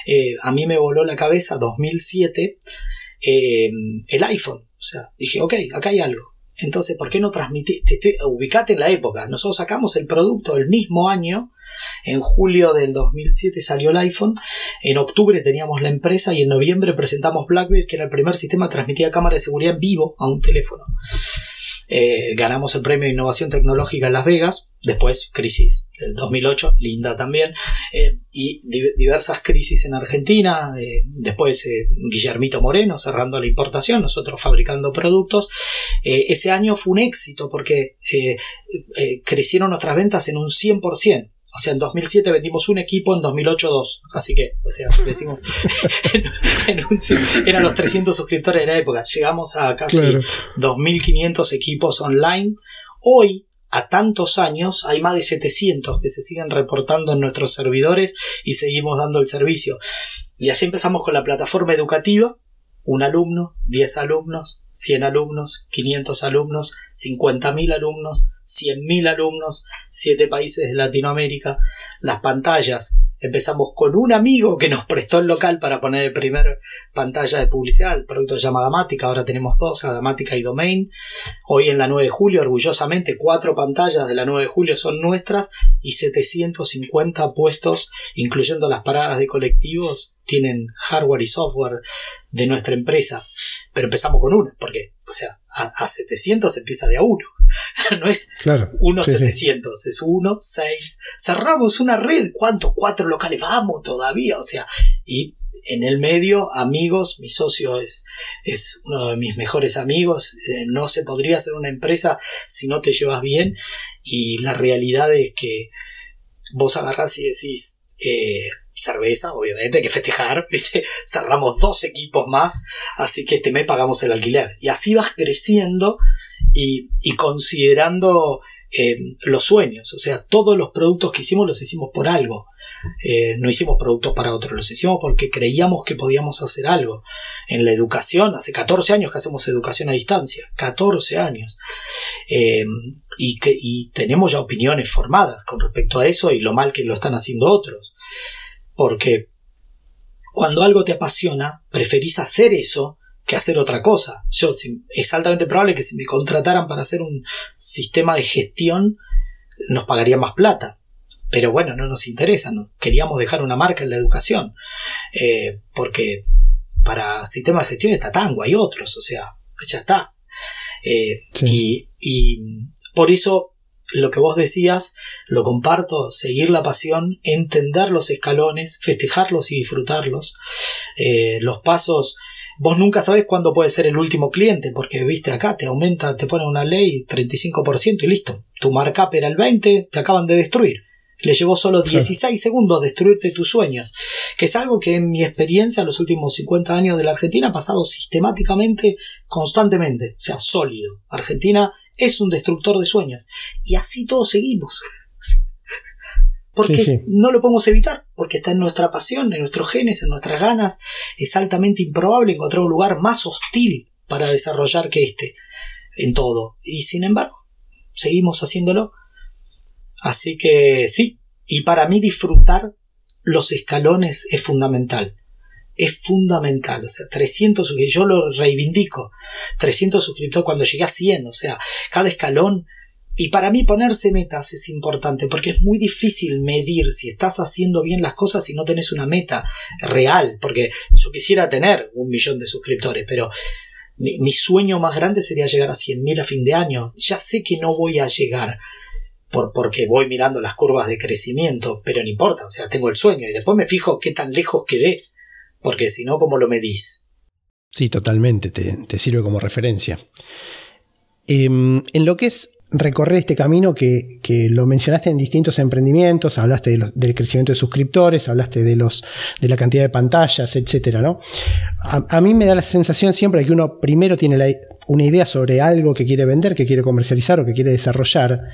eh, a mí me voló la cabeza, 2007, eh, el iPhone. O sea, dije, ok, acá hay algo. Entonces, ¿por qué no transmitir? ubicate en la época. Nosotros sacamos el producto el mismo año. En julio del 2007 salió el iPhone. En octubre teníamos la empresa y en noviembre presentamos BlackBerry, que era el primer sistema que transmitía cámara de seguridad en vivo a un teléfono. Eh, ganamos el premio de innovación tecnológica en Las Vegas, después crisis del 2008, linda también, eh, y diversas crisis en Argentina, eh, después Guillermito Moreno cerrando la importación, nosotros fabricando productos. ese año fue un éxito porque crecieron nuestras ventas en un 100%. O sea, en 2007 vendimos un equipo, en 2008 dos. Así que, o sea, decimos, eran los 300 suscriptores de la época. Llegamos a casi 2.500 equipos online. Hoy, a tantos años, hay más de 700 que se siguen reportando en nuestros servidores y seguimos dando el servicio. Y así empezamos con la plataforma educativa, un alumno, 10 alumnos, 100 alumnos, 500 alumnos, 50.000 alumnos, 100.000 alumnos, 7 países de Latinoamérica, las pantallas. Empezamos con un amigo que nos prestó el local para poner el primer pantalla de publicidad, el producto se llama Adamática, ahora tenemos dos, Adamática y Domain. Hoy en la 9 de julio, orgullosamente, cuatro pantallas de la 9 de julio son nuestras y 750 puestos, incluyendo las paradas de colectivos, tienen hardware y software de nuestra empresa. Pero empezamos con una, porque, o sea, a, 700 empieza de a uno. no es claro, 1 700, es 1, 6. Cerramos una red, ¿cuántos? Cuatro locales, vamos todavía, o sea, y en el medio, amigos, mi socio es, es uno de mis mejores amigos, eh, no se podría hacer una empresa si no te llevas bien y la realidad es que vos agarrás y decís, eh, cerveza, obviamente, hay que festejar, cerramos dos equipos más, así que este mes pagamos el alquiler. Y así vas creciendo y, considerando eh, los sueños, o sea, todos los productos que hicimos los hicimos por algo. Eh, no hicimos productos para otros, los hicimos porque creíamos que podíamos hacer algo. En la educación, hace 14 años que hacemos educación a distancia, 14 años. Eh, y, que, y tenemos ya opiniones formadas con respecto a eso y lo mal que lo están haciendo otros. Porque cuando algo te apasiona, preferís hacer eso que hacer otra cosa. Yo, es altamente probable que si me contrataran para hacer un sistema de gestión, nos pagarían más plata. Pero bueno, no nos interesa, ¿no? queríamos dejar una marca en la educación. Eh, porque para sistema de gestión está Tango, hay otros, o sea, ya está. Eh, y, y por eso lo que vos decías, lo comparto, seguir la pasión, entender los escalones, festejarlos y disfrutarlos. Eh, los pasos, vos nunca sabés cuándo puede ser el último cliente, porque viste acá, te aumenta, te pone una ley 35% y listo. Tu markup era el 20, te acaban de destruir. Le llevó solo 16 segundos destruirte tus sueños, que es algo que en mi experiencia en los últimos 50 años de la Argentina ha pasado sistemáticamente, constantemente, o sea, sólido. Argentina es un destructor de sueños. Y así todos seguimos. porque no lo podemos evitar, porque está en nuestra pasión, en nuestros genes, en nuestras ganas. Es altamente improbable encontrar un lugar más hostil para desarrollar que este, en todo. Y sin embargo, seguimos haciéndolo. Así que sí, y para mí disfrutar los escalones es fundamental es fundamental. O sea, 300 suscriptores, yo lo reivindico. 300 suscriptores cuando llegué a 100, o sea, cada escalón. Y para mí ponerse metas es importante porque es muy difícil medir si estás haciendo bien las cosas si no tenés una meta real. Porque yo quisiera tener un millón de suscriptores, pero mi, sueño más grande sería llegar a 100.000 a fin de año. Ya sé que no voy a llegar por, porque voy mirando las curvas de crecimiento, pero no importa, o sea, tengo el sueño y después me fijo qué tan lejos quedé porque si no, ¿cómo lo medís? Sí, totalmente, te, sirve como referencia. Em, en lo que es recorrer este camino que, lo mencionaste en distintos emprendimientos, hablaste del crecimiento de suscriptores, hablaste de, los, de la cantidad de pantallas, etc. ¿no? A, mí me da la sensación siempre de que uno primero tiene una idea sobre algo que quiere vender, que quiere comercializar o que quiere desarrollar,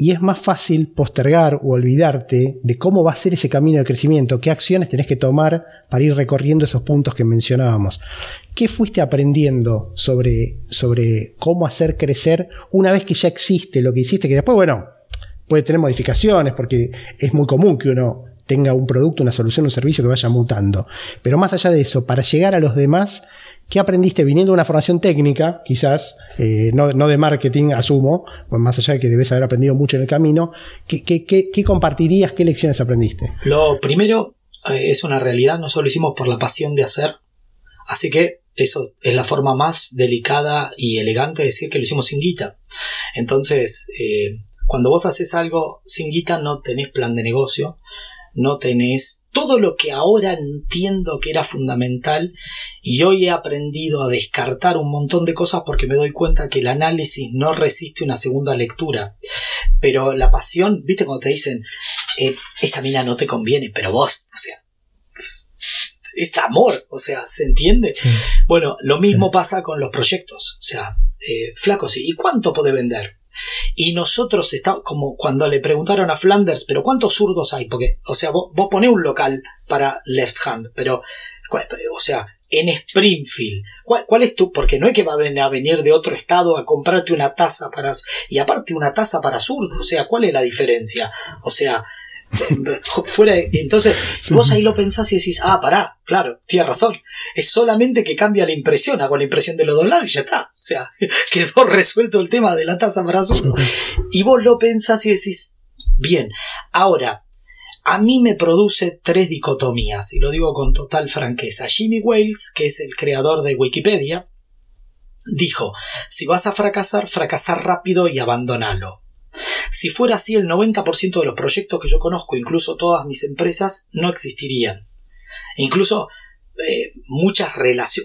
y es más fácil postergar o olvidarte de cómo va a ser ese camino de crecimiento, qué acciones tenés que tomar para ir recorriendo esos puntos que mencionábamos. ¿Qué fuiste aprendiendo sobre, sobre cómo hacer crecer una vez que ya existe lo que hiciste? Que después, bueno, puede tener modificaciones porque es muy común que uno tenga un producto, una solución, un servicio que vaya mutando. Pero más allá de eso, para llegar a los demás, ¿Qué aprendiste viniendo de una formación técnica, quizás, eh, no, de marketing, asumo, pues más allá de que debes haber aprendido mucho en el camino? ¿Qué, qué, compartirías? ¿Qué lecciones aprendiste? Lo primero eh, es una realidad, nosotros lo hicimos por la pasión de hacer, así que eso es la forma más delicada y elegante de decir que lo hicimos sin guita. Entonces, eh, cuando vos haces algo sin guita no tenés plan de negocio, no tenés todo lo que ahora entiendo que era fundamental y hoy he aprendido a descartar un montón de cosas porque me doy cuenta que el análisis no resiste una segunda lectura. Pero la pasión, viste cuando te dicen, eh, esa mina no te conviene, pero vos, o sea, es amor, o sea, ¿se entiende? Bueno, lo mismo pasa con los proyectos, o sea, eh, flacos, ¿y cuánto puede vender? Y nosotros estamos, como cuando le preguntaron a Flanders, pero ¿cuántos zurdos hay? Porque, o sea, vos, vos ponés un local para left hand, pero, o sea, en Springfield. ¿Cuál, es tu? Porque no es que va a venir de otro estado a comprarte una taza para. Y aparte una taza para zurdo. O sea, ¿cuál es la diferencia? O sea, fuera entonces vos ahí lo pensás y decís ah pará claro tienes razón es solamente que cambia la impresión hago la impresión de los dos lados y ya está o sea quedó resuelto el tema de la taza para zurdo y vos lo pensás y decís bien ahora a mí me produce tres dicotomías, y lo digo con total franqueza. Jimmy Wales, que es el creador de Wikipedia, dijo, si vas a fracasar, fracasar rápido y abandonalo. Si fuera así, el 90% de los proyectos que yo conozco, incluso todas mis empresas, no existirían. Incluso eh, muchas,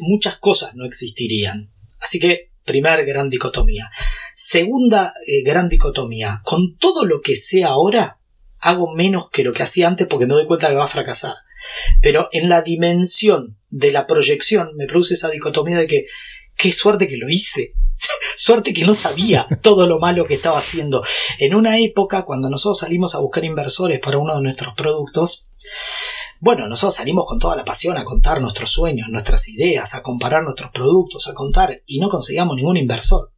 muchas cosas no existirían. Así que, primer gran dicotomía. Segunda eh, gran dicotomía. Con todo lo que sé ahora, hago menos que lo que hacía antes porque me doy cuenta que va a fracasar. Pero en la dimensión de la proyección me produce esa dicotomía de que qué suerte que lo hice. suerte que no sabía todo lo malo que estaba haciendo. En una época, cuando nosotros salimos a buscar inversores para uno de nuestros productos, bueno, nosotros salimos con toda la pasión a contar nuestros sueños, nuestras ideas, a comparar nuestros productos, a contar, y no conseguíamos ningún inversor.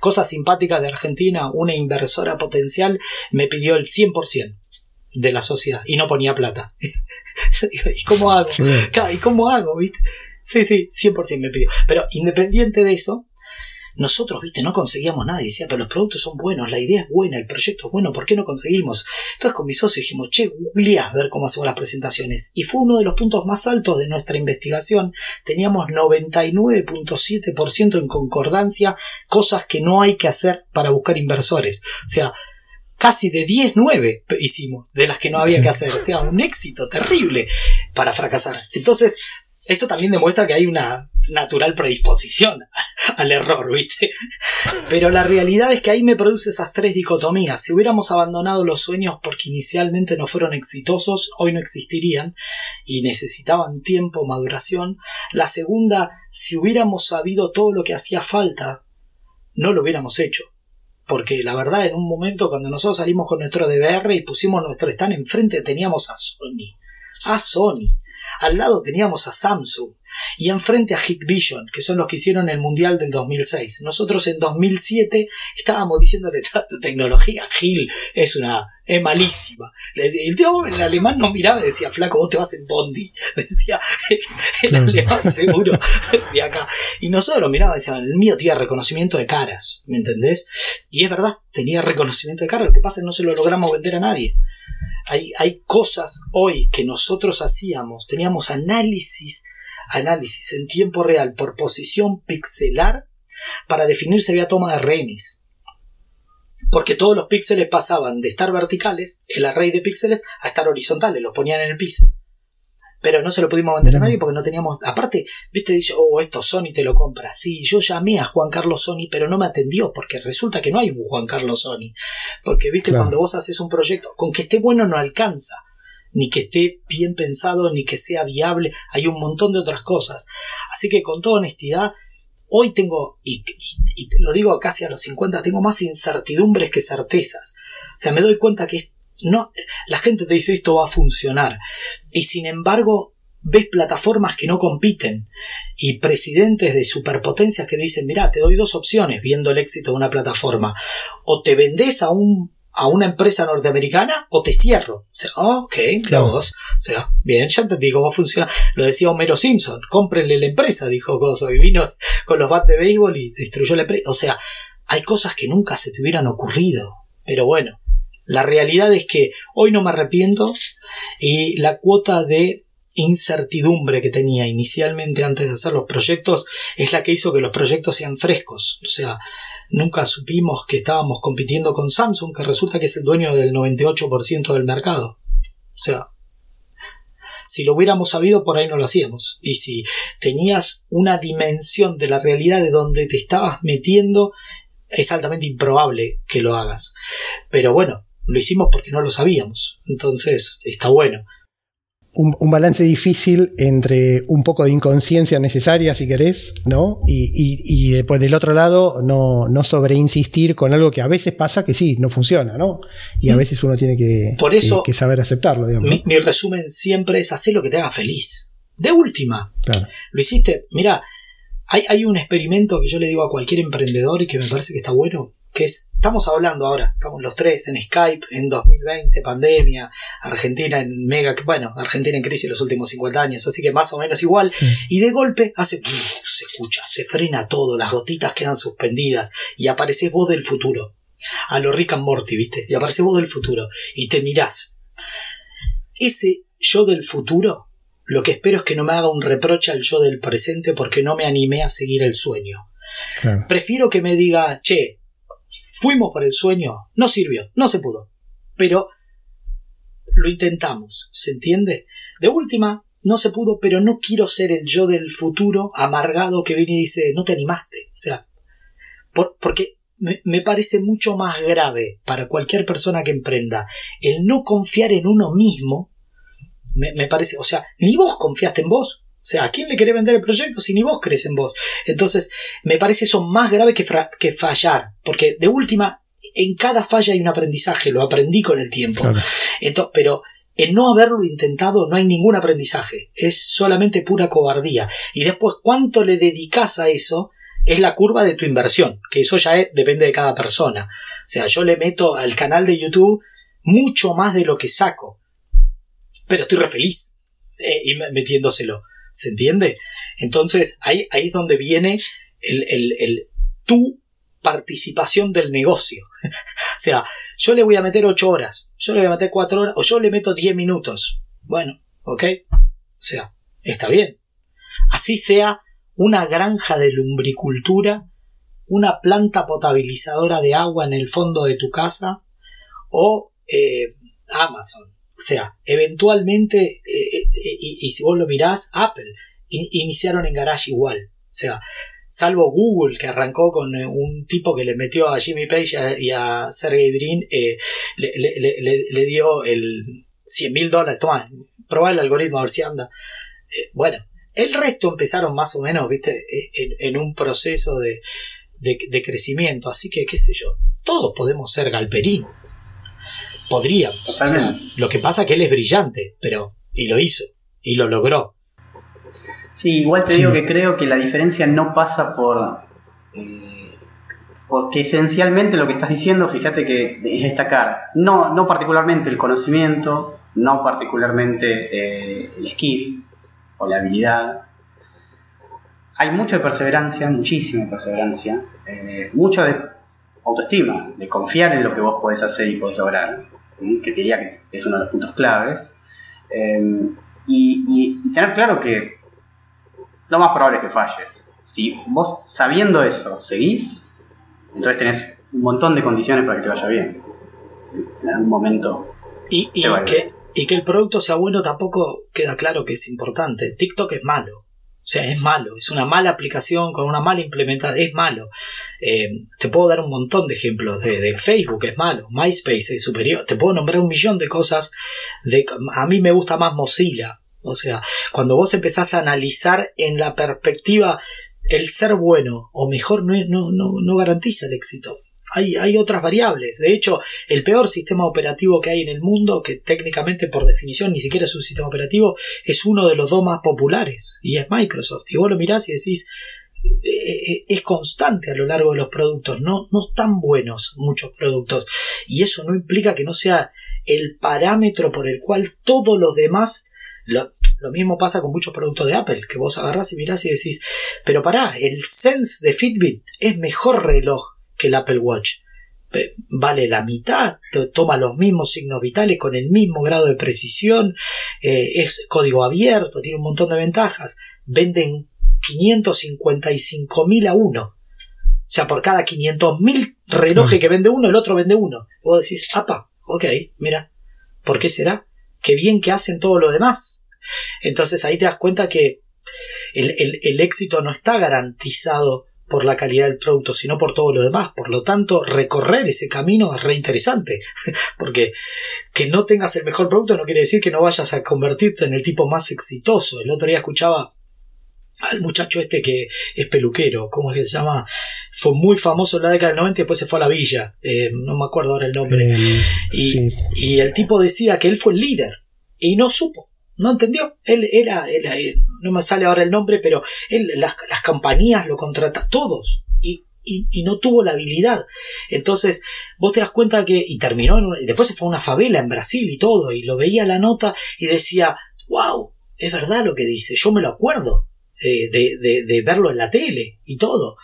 Cosa simpática de Argentina, una inversora potencial me pidió el 100% de la sociedad y no ponía plata. ¿y cómo hago? ¿Y cómo hago? ¿viste? Sí, sí, 100% me pidió. Pero independiente de eso, nosotros, viste, no conseguíamos nada. Y decía, pero los productos son buenos, la idea es buena, el proyecto es bueno, ¿por qué no conseguimos? Entonces con mi socio dijimos, che, googleá a ver cómo hacemos las presentaciones. Y fue uno de los puntos más altos de nuestra investigación. Teníamos 99.7% en concordancia, cosas que no hay que hacer para buscar inversores. O sea, casi de 10, 9 hicimos, de las que no había que hacer. O sea, un éxito terrible para fracasar. Entonces, esto también demuestra que hay una natural predisposición al error, ¿viste? Pero la realidad es que ahí me produce esas tres dicotomías. Si hubiéramos abandonado los sueños porque inicialmente no fueron exitosos, hoy no existirían y necesitaban tiempo, maduración. La segunda, si hubiéramos sabido todo lo que hacía falta, no lo hubiéramos hecho. Porque la verdad, en un momento cuando nosotros salimos con nuestro DVR y pusimos nuestro stand enfrente, teníamos a Sony. A Sony. Al lado teníamos a Samsung. Y enfrente a Hikvision, que son los que hicieron el Mundial del 2006. Nosotros en 2007 estábamos diciéndole, tu tecnología, Gil, es una es malísima. El tío en alemán nos miraba y decía, flaco, vos te vas en Bondi. Decía, el alemán seguro de acá. Y nosotros mirábamos y decíamos, el mío tiene reconocimiento de caras, ¿me entendés? Y es verdad, tenía reconocimiento de caras, lo que pasa es que no se lo logramos vender a nadie. Hay, hay cosas hoy que nosotros hacíamos, teníamos análisis, análisis en tiempo real por posición pixelar para definir si había toma de rehenes porque todos los píxeles pasaban de estar verticales, el array de píxeles, a estar horizontales, los ponían en el piso. Pero no se lo pudimos vender a nadie porque no teníamos. Aparte, viste, dice, oh, esto Sony te lo compra. Sí, yo llamé a Juan Carlos Sony, pero no me atendió porque resulta que no hay un Juan Carlos Sony. Porque, viste, cuando vos haces un proyecto, con que esté bueno no alcanza. Ni que esté bien pensado, ni que sea viable. Hay un montón de otras cosas. Así que, con toda honestidad, Hoy tengo, y, te lo digo casi a los 50, tengo más incertidumbres que certezas. O sea, me doy cuenta que no, la gente te dice esto va a funcionar. Y sin embargo, ves plataformas que no compiten y presidentes de superpotencias que dicen, mira, te doy dos opciones viendo el éxito de una plataforma. O te vendes a un a una empresa norteamericana o te cierro. O sea, ok, claro. O sea, bien, ya entendí cómo funciona. Lo decía Homero Simpson, cómprenle la empresa, dijo Gozo, y vino con los bats de béisbol y destruyó la empresa. O sea, hay cosas que nunca se te hubieran ocurrido. Pero bueno, la realidad es que hoy no me arrepiento y la cuota de incertidumbre que tenía inicialmente antes de hacer los proyectos es la que hizo que los proyectos sean frescos. O sea, nunca supimos que estábamos compitiendo con Samsung, que resulta que es el dueño del 98% del mercado. O sea, si lo hubiéramos sabido, por ahí no lo hacíamos. Y si tenías una dimensión de la realidad de donde te estabas metiendo, es altamente improbable que lo hagas. Pero bueno, lo hicimos porque no lo sabíamos. Entonces, está bueno un, balance difícil entre un poco de inconsciencia necesaria, si querés, ¿no? Y, y, después del otro lado, no, no sobreinsistir con algo que a veces pasa que sí, no funciona, ¿no? Y a mm. veces uno tiene que, Por eso, que, saber aceptarlo, digamos. Mi, resumen siempre es hacer lo que te haga feliz. De última. Claro. Lo hiciste. Mira, hay, hay un experimento que yo le digo a cualquier emprendedor y que me parece que está bueno, que es, estamos hablando ahora, estamos los tres en Skype en 2020, pandemia, Argentina en mega, bueno, Argentina en crisis los últimos 50 años, así que más o menos igual, y de golpe hace, se escucha, se frena todo, las gotitas quedan suspendidas y apareces vos del futuro, a lo Rick and Morty, ¿viste? Y apareces vos del futuro y te mirás. Ese yo del futuro, lo que espero es que no me haga un reproche al yo del presente porque no me animé a seguir el sueño. Claro. Prefiero que me diga, che, fuimos por el sueño, no sirvió, no se pudo. Pero lo intentamos, ¿se entiende? De última, no se pudo, pero no quiero ser el yo del futuro amargado que viene y dice, no te animaste. O sea, por- porque me, me parece mucho más grave para cualquier persona que emprenda el no confiar en uno mismo. Me, me parece, o sea, ni vos confiaste en vos. O sea, ¿a quién le querés vender el proyecto si ni vos crees en vos? Entonces, me parece eso más grave que, que fallar. Porque de última, en cada falla hay un aprendizaje, lo aprendí con el tiempo. Claro. Ento- pero en no haberlo intentado no hay ningún aprendizaje, es solamente pura cobardía. Y después, ¿cuánto le dedicas a eso? Es la curva de tu inversión, que eso ya es- depende de cada persona. O sea, yo le meto al canal de YouTube mucho más de lo que saco. Pero estoy re feliz eh, metiéndoselo. ¿Se entiende? Entonces, ahí, ahí es donde viene el, el, el- tu participación del negocio. o sea, yo le voy a meter 8 horas, yo le voy a meter 4 horas, o yo le meto 10 minutos. Bueno, ¿ok? O sea, está bien. Así sea una granja de lumbricultura, una planta potabilizadora de agua en el fondo de tu casa, o eh, Amazon. O sea, eventualmente, eh, eh, y, y si vos lo mirás, Apple in- iniciaron en Garage igual. O sea, salvo Google, que arrancó con eh, un tipo que le metió a Jimmy Page y a, Sergey Brin, eh, le, le- dio el 100 mil dólares. Toma, probá el algoritmo a ver si anda. Eh, bueno, el resto empezaron más o menos, viste, Eh, en, un proceso de, de, de crecimiento. Así que, qué sé yo, todos podemos ser Galperín. Podríamos. O sea, lo que pasa es que él es brillante, pero. Y lo hizo. Y lo logró. Sí, igual te Sí. digo que creo que la diferencia no pasa por. eh, porque esencialmente lo que estás diciendo, fíjate que es destacar, no, no particularmente el conocimiento, no particularmente eh, el skill o la habilidad. Hay mucha perseverancia, muchísima perseverancia, eh, mucho de autoestima, de confiar en lo que vos podés hacer y podés lograr, ¿sí? que diría que es uno de los puntos claves. Eh, y, y- y tener claro que lo más probable es que falles. Si vos sabiendo eso seguís, entonces tenés un montón de condiciones para que te vaya bien. Sí, en algún momento. Y, y Te va que, y que el producto sea bueno tampoco queda claro que es importante. TikTok es malo. O sea, es malo. Es una mala aplicación con una mala implementación. Es malo. Eh, te puedo dar un montón de ejemplos de, de Facebook, es malo. MySpace es superior. Te puedo nombrar un millón de cosas. De, a mí me gusta más Mozilla. O sea, cuando vos empezás a analizar en la perspectiva el ser bueno o mejor no, no, no, no garantiza el éxito. Hay, hay otras variables. De hecho, el peor sistema operativo que hay en el mundo, que técnicamente por definición ni siquiera es un sistema operativo, es uno de los dos más populares, y es Microsoft. Y vos lo mirás y decís, eh, eh, es constante a lo largo de los productos, no, no están buenos muchos productos. Y eso no implica que no sea el parámetro por el cual todos los demás... Lo, lo mismo pasa con muchos productos de Apple, que vos agarrás y mirás y decís, pero pará, el Sense de Fitbit es mejor reloj que el Apple Watch. Vale la mitad, to- toma los mismos signos vitales con el mismo grado de precisión, eh, es código abierto, tiene un montón de ventajas. Venden 555.000 a uno. O sea, por cada 500.000 relojes que vende uno, el otro vende uno. Y vos decís, apa, ok, mira, ¿por qué será? Qué bien que hacen todo lo demás. Entonces ahí te das cuenta que el, el- el éxito no está garantizado por la calidad del producto, sino por todo lo demás. Por lo tanto, recorrer ese camino es re interesante. Porque que no tengas el mejor producto no quiere decir que no vayas a convertirte en el tipo más exitoso. El otro día escuchaba al muchacho este que es peluquero, ¿cómo es que se llama? Fue muy famoso en la década del 90 y después se fue a la villa. Eh, no me acuerdo ahora el nombre. Eh, Y, sí. y el tipo decía que él fue el líder y no supo. no entendió. Él era, era, no me sale ahora el nombre, pero él, las, las compañías lo contratan, todos. Y, y, no tuvo la habilidad. Entonces, vos te das cuenta que, y terminó, y después se fue a una favela en Brasil y todo, y lo veía la nota y decía, wow, es verdad lo que dice, yo me lo acuerdo eh, de, de, verlo en la tele y todo.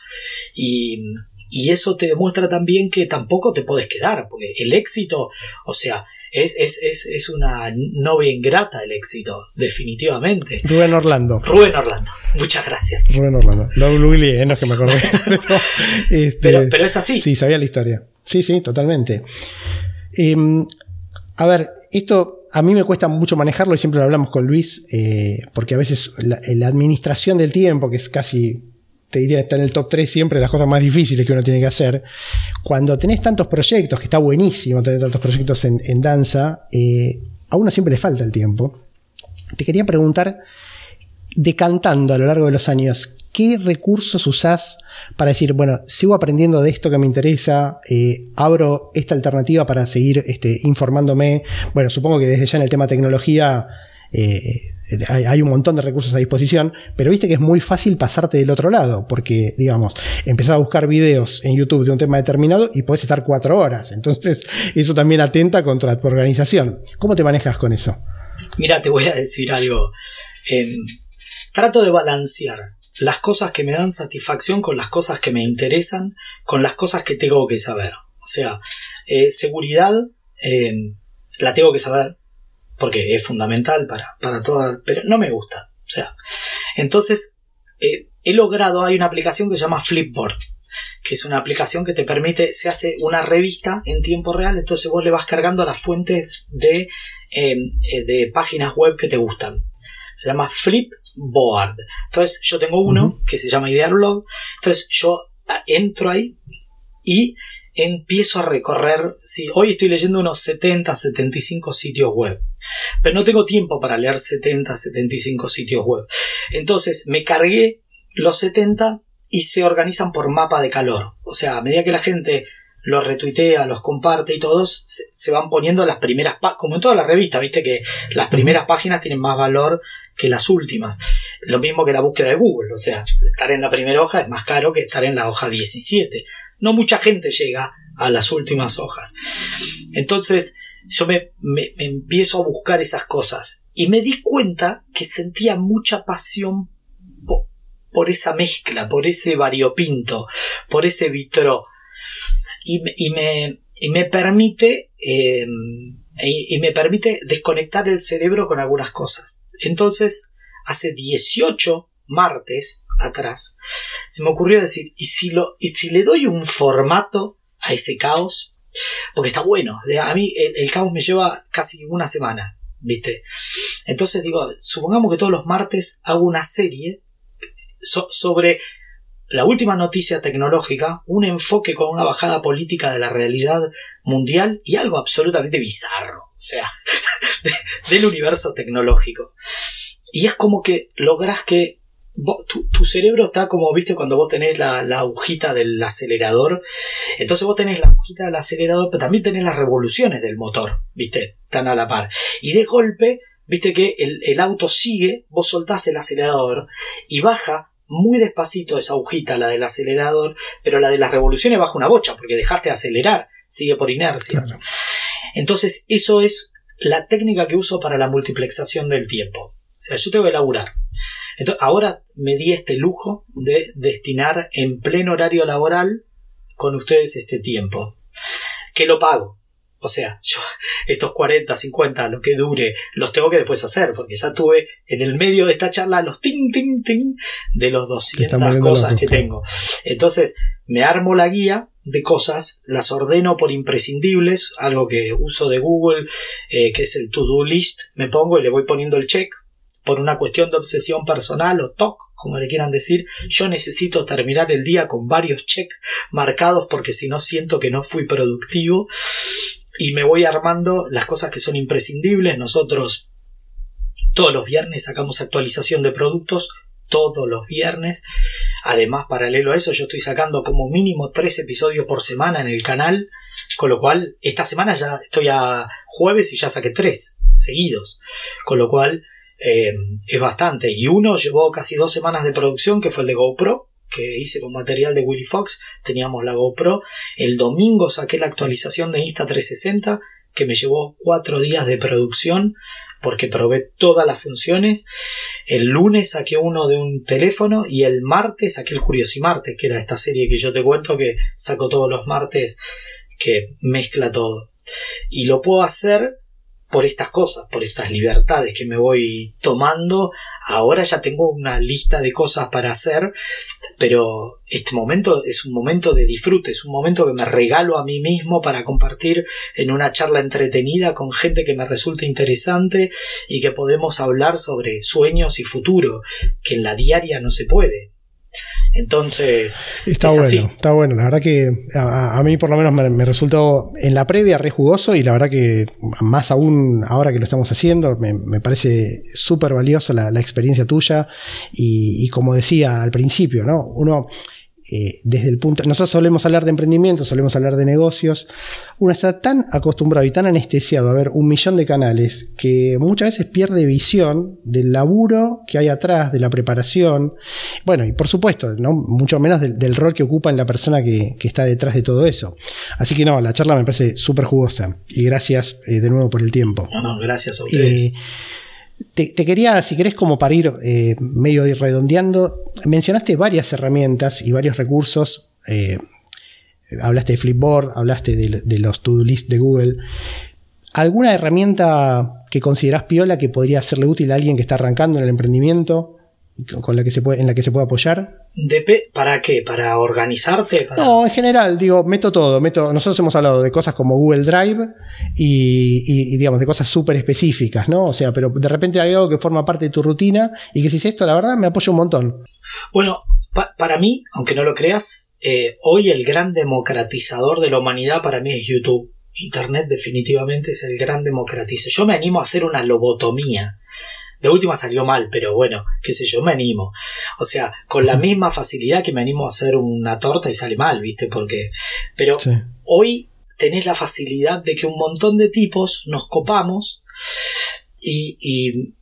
Y, y eso te demuestra también que tampoco te puedes quedar, porque el éxito, o sea, es, es, es, es una novia ingrata el éxito, definitivamente. Rubén Orlando. Rubén Orlando, muchas gracias. Rubén Orlando. Lo googleé, no es que me acordé. Este, pero, pero, es así. Sí, sabía la historia. Sí, sí, totalmente. Em, a ver, esto a mí me cuesta mucho manejarlo y siempre lo hablamos con Luis, eh, porque a veces la, la, administración del tiempo, que es casi te diría, está en el top 3 siempre las cosas más difíciles que uno tiene que hacer. Cuando tenés tantos proyectos, que está buenísimo tener tantos proyectos en, danza, eh, a uno siempre le falta el tiempo. Te quería preguntar, decantando a lo largo de los años, ¿qué recursos usás para decir, bueno, sigo aprendiendo de esto que me interesa, eh, abro esta alternativa para seguir este, informándome? Bueno, supongo que desde ya en el tema tecnología... Eh, hay, un montón de recursos a disposición, pero viste que es muy fácil pasarte del otro lado, porque, digamos, empezás a buscar videos en YouTube de un tema determinado y podés estar cuatro horas. Entonces, eso también atenta contra tu organización. ¿Cómo te manejas con eso? Mira, te voy a decir algo. Em, trato de balancear las cosas que me dan satisfacción con las cosas que me interesan, con las cosas que tengo que saber. O sea, eh, seguridad em, la tengo que saber, porque es fundamental para, para toda, pero no me gusta. O sea, entonces eh, he logrado, hay una aplicación que se llama Flipboard, que es una aplicación que te permite, se hace una revista en tiempo real, entonces vos le vas cargando las fuentes de, em, eh, de páginas web que te gustan. Se llama Flipboard. Entonces yo tengo uno que se llama Idealblog. Entonces yo ah, entro ahí y empiezo a recorrer, si hoy estoy leyendo unos 70, 75 sitios web, pero no tengo tiempo para leer 70, 75 sitios web. Entonces me cargué los 70 y se organizan por mapa de calor. O sea, a medida que la gente los retuitea, los comparte y todos se, van poniendo las primeras páginas, como en todas las revistas, viste que las primeras páginas tienen más valor que las últimas. Lo mismo que la búsqueda de Google, o sea, estar en la primera hoja es más caro que estar en la hoja 17 no mucha gente llega a las últimas hojas. Entonces yo me, empiezo a buscar esas cosas y me di cuenta que sentía mucha pasión por, esa mezcla, por ese variopinto, por ese vitro. Y, me, me, permite em, y, me permite desconectar el cerebro con algunas cosas. Entonces, hace 18 martes atrás, se me ocurrió decir, ¿y si, lo, y si le doy un formato a ese caos? Porque está bueno, a mí el, caos me lleva casi una semana, ¿viste? Entonces digo, supongamos que todos los martes hago una serie sobre la última noticia tecnológica, un enfoque con una bajada política de la realidad mundial y algo absolutamente bizarro, o sea, del universo tecnológico. Y es como que logras que tu, cerebro está como, viste, cuando vos tenés la, agujita del acelerador. Entonces vos tenés la agujita del acelerador, pero también tenés las revoluciones del motor, viste, están a la par. Y de golpe, viste que el, auto sigue, vos soltás el acelerador y baja muy despacito esa agujita, la del acelerador, pero la de las revoluciones baja una bocha, porque dejaste de acelerar, sigue por inercia. Entonces, eso es la técnica que uso para la multiplexación del tiempo. O sea, yo tengo que elaborar entonces, ahora me di este lujo de destinar en pleno horario laboral con ustedes este tiempo. Que lo pago. O sea, yo estos 40, 50, lo que dure, los tengo que después hacer, porque ya tuve en el medio de esta charla los ting, ting, ting de los 200 cosas que tengo. Entonces, me armo la guía de cosas, las ordeno por imprescindibles, algo que uso de Google, eh, que es el to-do list, me pongo y le voy poniendo el check, por una cuestión de obsesión personal o TOC, como le quieran decir, yo necesito terminar el día con varios checks marcados porque si no siento que no fui productivo y me voy armando las cosas que son imprescindibles. Nosotros todos los viernes sacamos actualización de productos, todos los viernes. Además, paralelo a eso, yo estoy sacando como mínimo tres episodios por semana en el canal, con lo cual esta semana ya estoy a jueves y ya saqué tres seguidos. Con lo cual eh, es bastante. Y uno llevó casi dos semanas de producción, que fue el de GoPro, que hice con material de Willy Fox. Teníamos la GoPro. El domingo saqué la actualización de Insta360, que me llevó cuatro días de producción porque probé todas las funciones. El lunes saqué uno de un teléfono y el martes saqué el Curiosimarte, que era esta serie que yo te cuento que saco todos los martes que mezcla todo. Y lo puedo hacer por estas cosas, por estas libertades que me voy tomando. Ahora ya tengo una lista de cosas para hacer, pero este momento es un momento de disfrute, es un momento que me regalo a mí mismo para compartir en una charla entretenida con gente que me resulta interesante y que podemos hablar sobre sueños y futuro, que en la diaria no se puede. Entonces, está bueno, está bueno. La verdad que a, mí por lo menos me, resultó en la previa re jugoso y la verdad que más aún ahora que lo estamos haciendo, me, parece súper valiosa la, experiencia tuya y, y, como decía al principio, ¿no? Uno eh, desde el punto. Nosotros solemos hablar de emprendimiento, solemos hablar de negocios. Uno está tan acostumbrado y tan anestesiado a ver un millón de canales que muchas veces pierde visión del laburo que hay atrás, de la preparación. Bueno, y por supuesto, ¿no? mucho menos del, rol que ocupa en la persona que, está detrás de todo eso. Así que no, la charla me parece súper jugosa. Y gracias eh, de nuevo por el tiempo. No, gracias a ustedes. Eh, te, quería, si querés, como para ir eh, medio redondeando, mencionaste varias herramientas y varios recursos. Eh, hablaste de Flipboard, hablaste de, los to-do list de Google. ¿Alguna herramienta que considerás piola que podría serle útil a alguien que está arrancando en el emprendimiento? Con la que se puede, en la que se puede apoyar? ¿Para qué? ¿Para organizarte? No, en general, digo, meto todo. Meto, nosotros hemos hablado de cosas como Google Drive y, digamos, de cosas súper específicas, ¿no? O sea, pero de repente hay algo que forma parte de tu rutina y que si es esto, la verdad, me apoya un montón. Bueno, para mí, aunque no lo creas, eh, hoy el gran democratizador de la humanidad para mí es YouTube. Internet definitivamente es el gran democratizador. Yo me animo a hacer una lobotomía de última salió mal, pero bueno, qué sé yo, me animo. O sea, con la misma facilidad que me animo a hacer una torta y sale mal, ¿viste? Porque. Pero hoy tenés la facilidad de que un montón de tipos nos copamos y, y,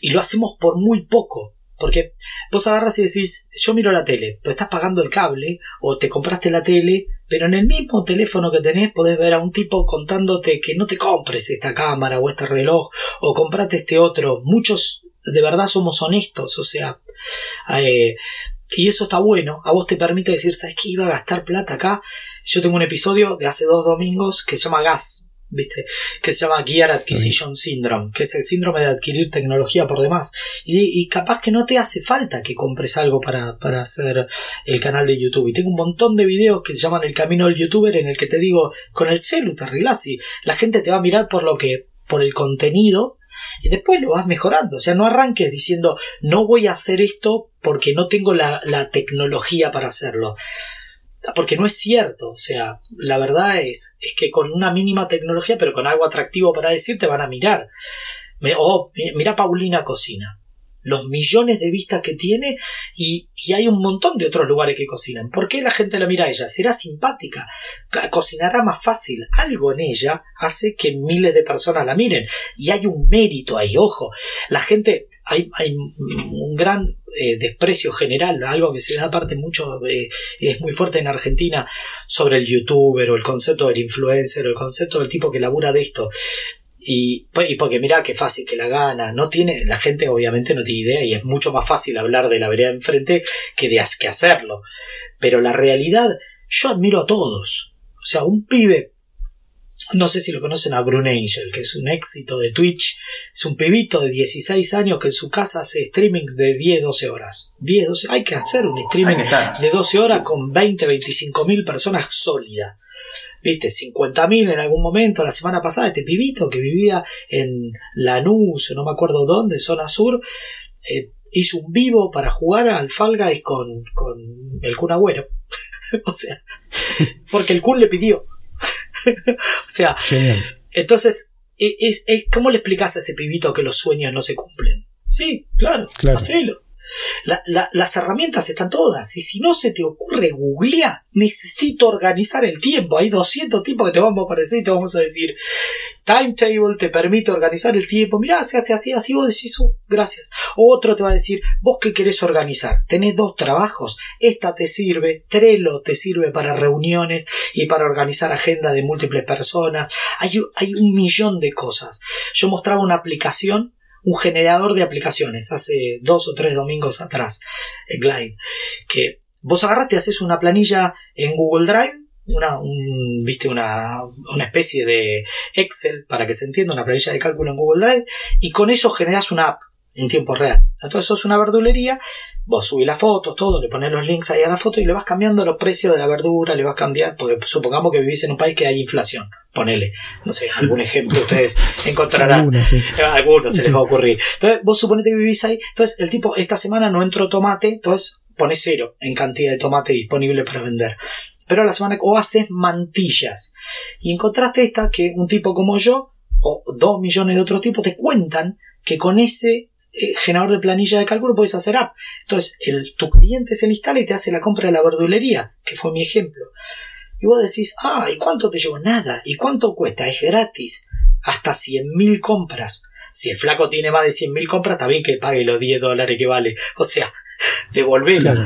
y lo hacemos por muy poco. Porque vos agarras y decís, yo miro la tele, pero estás pagando el cable o te compraste la tele, pero en el mismo teléfono que tenés podés ver a un tipo contándote que no te compres esta cámara o este reloj o comprate este otro. Muchos de verdad somos honestos, o sea, eh, y eso está bueno, a vos te permite decir, ¿sabes qué? Iba a gastar plata acá. Yo tengo un episodio de hace dos domingos que se llama Gas, ¿viste? Que se llama Gear Acquisition Syndrome, que es el síndrome de adquirir tecnología por demás. Y, capaz que no te hace falta que compres algo para, para, hacer el canal de YouTube. Y tengo un montón de videos que se llaman El Camino del YouTuber en el que te digo, con el celu te arreglás y la gente te va a mirar por lo que, por el contenido y después lo vas mejorando. O sea, no arranques diciendo no voy a hacer esto porque no tengo la, la tecnología para hacerlo porque no es cierto, o sea, la verdad es, es que con una mínima tecnología, pero con algo atractivo para decir, te van a mirar. Me, oh, mira Paulina Cocina, los millones de vistas que tiene y, y, hay un montón de otros lugares que cocinan. ¿Por qué la gente la mira a ella? Será simpática, cocinará más fácil. Algo en ella hace que miles de personas la miren y hay un mérito ahí, ojo. La gente, hay, hay un gran eh, desprecio general, algo que se da aparte mucho, eh, es muy fuerte en Argentina, sobre el youtuber o el concepto del influencer o el concepto del tipo que labura de esto. Y, pues, y porque mira qué fácil que la gana, no tiene, la gente obviamente no tiene idea y es mucho más fácil hablar de la vereda enfrente que de que hacerlo. Pero la realidad, yo admiro a todos. O sea, un pibe no sé si lo conocen a Brune Angel, que es un éxito de Twitch. Es un pibito de 16 años que en su casa hace streaming de 10-12 horas. 10, 12, hay que hacer un streaming de 12 horas con 20, 25 mil personas sólidas. Viste, 50 mil en algún momento. La semana pasada, este pibito que vivía en Lanús, no me acuerdo dónde, zona sur, eh, hizo un vivo para jugar al Fall Guys con, con el Kun Agüero. o sea, porque el Kun le pidió. o sea, entonces, e, es, ¿cómo le explicas a ese pibito que los sueños no se cumplen? Sí, claro, hacelo. Las herramientas están todas. Y si no se te ocurre googlear, necesito organizar el tiempo. Hay 200 tipos que te vamos a aparecer y te vamos a decir, timetable te permite organizar el tiempo. Mirá, se hace así, así vos decís, uh, gracias. Otro te va a decir, vos qué querés organizar. Tenés dos trabajos. Esta te sirve, Trello te sirve para reuniones y para organizar agenda de múltiples personas. Hay, hay un millón de cosas. Yo mostraba una aplicación un generador de aplicaciones hace dos o tres domingos atrás, eh, Glide, que vos agarraste, haces una planilla en Google Drive, una, viste una, una especie de Excel para que se entienda, una planilla de cálculo en Google Drive, y con eso generas una app en tiempo real. Entonces sos una verdulería, vos subís las fotos, todo, le pones los links ahí a la foto y le vas cambiando los precios de la verdura, le vas cambiando, porque supongamos que vivís en un país que hay inflación, ponele, no sé, algún ejemplo ustedes encontrarán, algunos, algunos se les va a ocurrir. Entonces vos suponete que vivís ahí, entonces el tipo, esta semana no entró tomate, entonces pone cero en cantidad de tomate disponible para vender. Pero la semana o haces mantillas y encontraste esta que un tipo como yo o dos millones de otros tipos te cuentan que con ese eh, generador de planilla de cálculo puedes hacer app. Entonces, el, tu cliente se le instala y te hace la compra de la verdulería, que fue mi ejemplo. Y vos decís, ah, ¿y cuánto te llevo? Nada. ¿Y cuánto cuesta? Es gratis. Hasta 100.000 compras. Si el flaco tiene más de 100.000 compras, está bien que pague los 10 dólares que vale. O sea, devolverlo.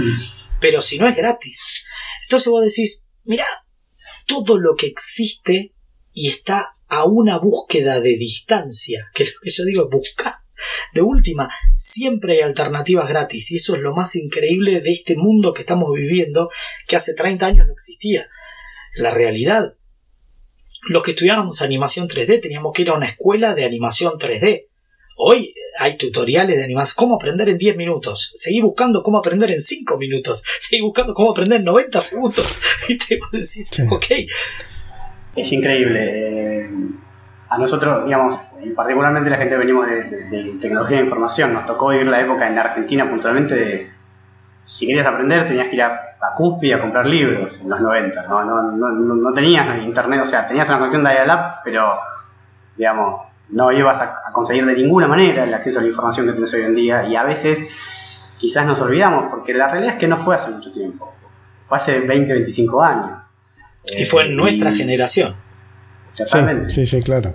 Pero si no es gratis. Entonces vos decís, mira, todo lo que existe y está a una búsqueda de distancia, que lo que yo digo es buscar de última, siempre hay alternativas gratis y eso es lo más increíble de este mundo que estamos viviendo que hace 30 años no existía. La realidad. Los que estudiábamos animación 3D teníamos que ir a una escuela de animación 3D. Hoy hay tutoriales de animación. ¿Cómo aprender en 10 minutos? Seguí buscando cómo aprender en 5 minutos. Seguí buscando cómo aprender en 90 segundos. Y te decís, ok. Es increíble. Eh, a nosotros, digamos, y particularmente la gente que venimos de, tecnología de información, nos tocó vivir la época en Argentina puntualmente de si querías aprender tenías que ir a, a Cuspi a comprar libros en los 90, ¿no? No, no, no, tenías internet, o sea, tenías una conexión de dial-up, pero digamos, no ibas a, conseguir de ninguna manera el acceso a la información que tienes hoy en día y a veces quizás nos olvidamos, porque la realidad es que no fue hace mucho tiempo, fue hace 20, 25 años. Y fue en nuestra generación. Totalmente. sí, sí, claro.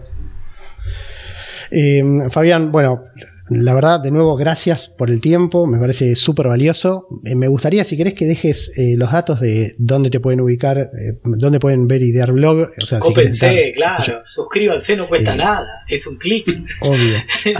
Eh, Fabián, bueno, la verdad, de nuevo, gracias por el tiempo, me parece súper valioso. Eh, me gustaría, si querés, que dejes eh, los datos de dónde te pueden ubicar, dónde pueden ver Idear Blog. O sea, claro, suscríbanse, no cuesta nada, es un clic. Obvio.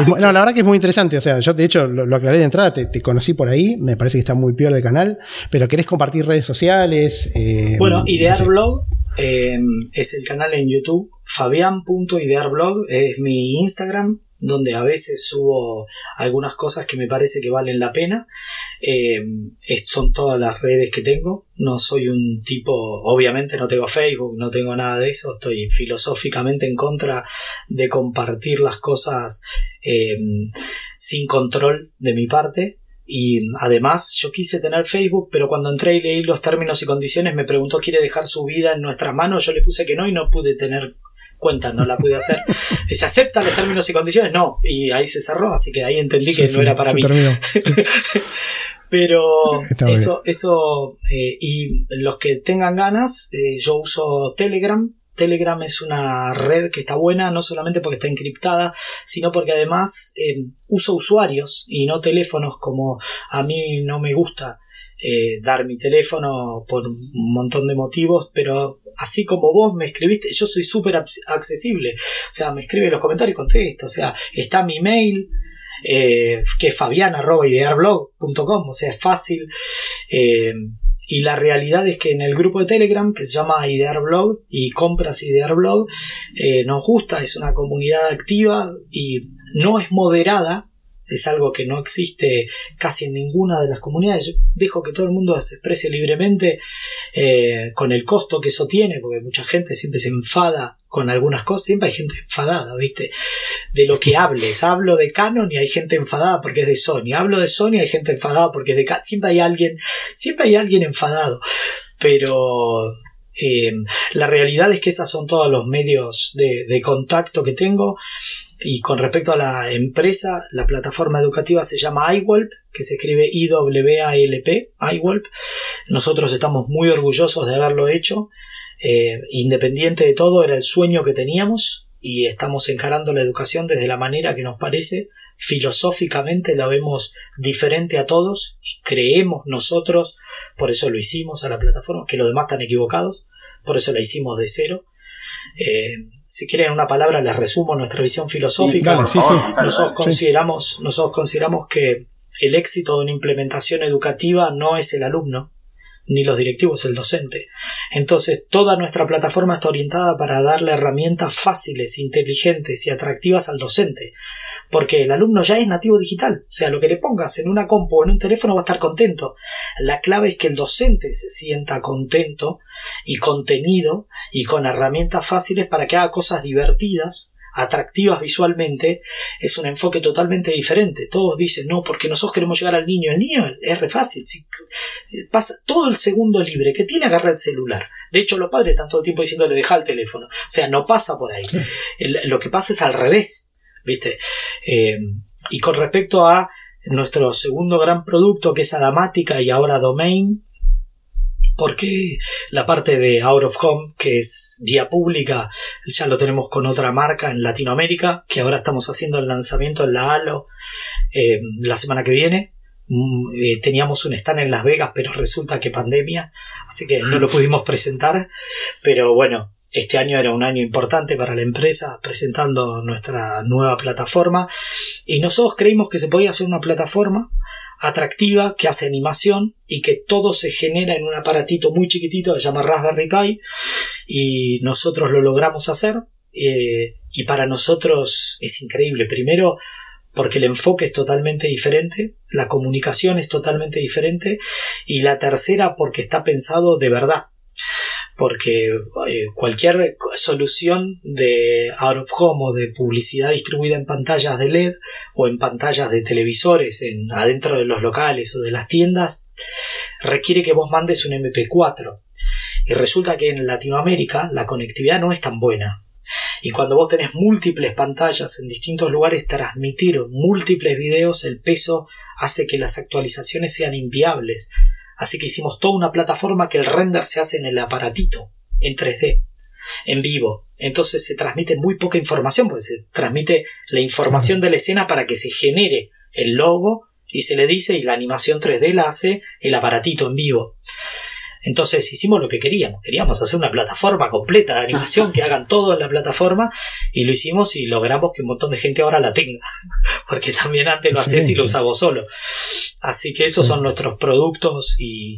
no, la verdad que es muy interesante, o sea, yo de hecho lo, aclaré de entrada, te, conocí por ahí, me parece que está muy peor el canal, pero querés compartir redes sociales. bueno, Idear Blog es el canal en YouTube fabian.idearblog es mi Instagram, donde a veces subo algunas cosas que me parece que valen la pena. Eh, son todas las redes que tengo. No soy un tipo, obviamente no tengo Facebook, no tengo nada de eso. Estoy filosóficamente en contra de compartir las cosas eh, sin control de mi parte. Y además yo quise tener Facebook, pero cuando entré y leí los términos y condiciones me preguntó quiere dejar su vida en nuestras manos, yo le puse que no y no pude tener cuenta, no la pude hacer. ¿Se aceptan los términos y condiciones? No, y ahí se cerró, así que ahí entendí que no era para mí. Pero eso, eso, eh, y los que tengan ganas, eh, yo uso Telegram. Telegram es una red que está buena, no solamente porque está encriptada, sino porque además eh, uso usuarios y no teléfonos como a mí no me gusta dar mi teléfono por un montón de motivos, pero así como vos me escribiste, yo soy súper accesible. O sea, me escribe en los comentarios y contesto. O sea, está mi mail, eh, que es fabiana.idearblog.com, o sea, es fácil. Eh, y la realidad es que en el grupo de Telegram, que se llama Idear Blog y compras Idear Blog, eh, nos gusta, es una comunidad activa y no es moderada, es algo que no existe casi en ninguna de las comunidades. Yo dejo que todo el mundo se exprese libremente eh, con el costo que eso tiene, porque mucha gente siempre se enfada con algunas cosas, siempre hay gente enfadada, ¿viste? De lo que hables. Hablo de Canon y hay gente enfadada porque es de Sony. Hablo de Sony y hay gente enfadada porque es de Canon. Siempre hay alguien, siempre hay alguien enfadado. Pero eh, la realidad es que esos son todos los medios de contacto que tengo. Y con respecto a la empresa, la plataforma educativa se llama iWalp, que se escribe I-W-A-L-P, iWalp. Nosotros estamos muy orgullosos de haberlo hecho. Eh, independiente de todo, era el sueño que teníamos y estamos encarando la educación desde la manera que nos parece. Filosóficamente la vemos diferente a todos y creemos nosotros, por eso lo hicimos a la plataforma, que los demás están equivocados, por eso la hicimos de cero. Eh, si quieren una palabra, les resumo nuestra visión filosófica. nosotros, consideramos, nosotros consideramos que el éxito de una implementación educativa no es el alumno, ni los directivos, el docente. Entonces, toda nuestra plataforma está orientada para darle herramientas fáciles, inteligentes y atractivas al docente. Porque el alumno ya es nativo digital. O sea, lo que le pongas en una compu o en un teléfono va a estar contento. La clave es que el docente se sienta contento y contenido y con herramientas fáciles para que haga cosas divertidas atractivas visualmente, es un enfoque totalmente diferente. Todos dicen, no, porque nosotros queremos llegar al niño. El niño es re fácil. Si pasa todo el segundo libre que tiene agarrar el celular. De hecho, los padres están todo el tiempo diciéndole, deja el teléfono. O sea, no pasa por ahí. lo que pasa es al revés. ¿Viste? Eh, y con respecto a nuestro segundo gran producto, que es Adamática y ahora Domain, porque la parte de Out of Home, que es vía pública, ya lo tenemos con otra marca en Latinoamérica, que ahora estamos haciendo el lanzamiento en la Halo eh, la semana que viene. Mm, eh, teníamos un stand en Las Vegas, pero resulta que pandemia, así que no lo pudimos presentar. Pero bueno, este año era un año importante para la empresa presentando nuestra nueva plataforma y nosotros creímos que se podía hacer una plataforma atractiva que hace animación y que todo se genera en un aparatito muy chiquitito que se llama Raspberry Pi y nosotros lo logramos hacer eh, y para nosotros es increíble. Primero porque el enfoque es totalmente diferente, la comunicación es totalmente diferente y la tercera porque está pensado de verdad porque eh, cualquier solución de out of home o de publicidad distribuida en pantallas de LED o en pantallas de televisores en, adentro de los locales o de las tiendas requiere que vos mandes un MP4 y resulta que en Latinoamérica la conectividad no es tan buena. Y cuando vos tenés múltiples pantallas en distintos lugares transmitir múltiples videos el peso hace que las actualizaciones sean inviables Así que hicimos toda una plataforma que el render se hace en el aparatito, en 3D, en vivo. Entonces se transmite muy poca información, porque se transmite la información de la escena para que se genere el logo y se le dice y la animación 3D la hace el aparatito en vivo. Entonces hicimos lo que queríamos. Queríamos hacer una plataforma completa de animación que hagan todo en la plataforma y lo hicimos y logramos que un montón de gente ahora la tenga. Porque también antes lo hacés y lo usaba solo. Así que esos son nuestros productos y,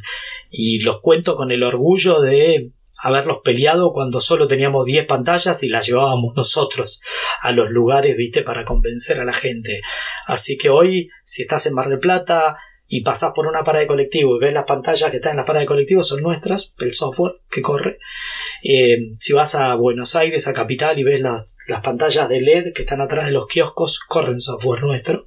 y los cuento con el orgullo de haberlos peleado cuando solo teníamos 10 pantallas y las llevábamos nosotros a los lugares, viste, para convencer a la gente. Así que hoy, si estás en Mar del Plata, y pasás por una parada de colectivo y ves las pantallas que están en la parada de colectivo son nuestras, el software que corre. Eh, si vas a Buenos Aires, a Capital, y ves las, pantallas de LED que están atrás de los kioscos, corren software nuestro.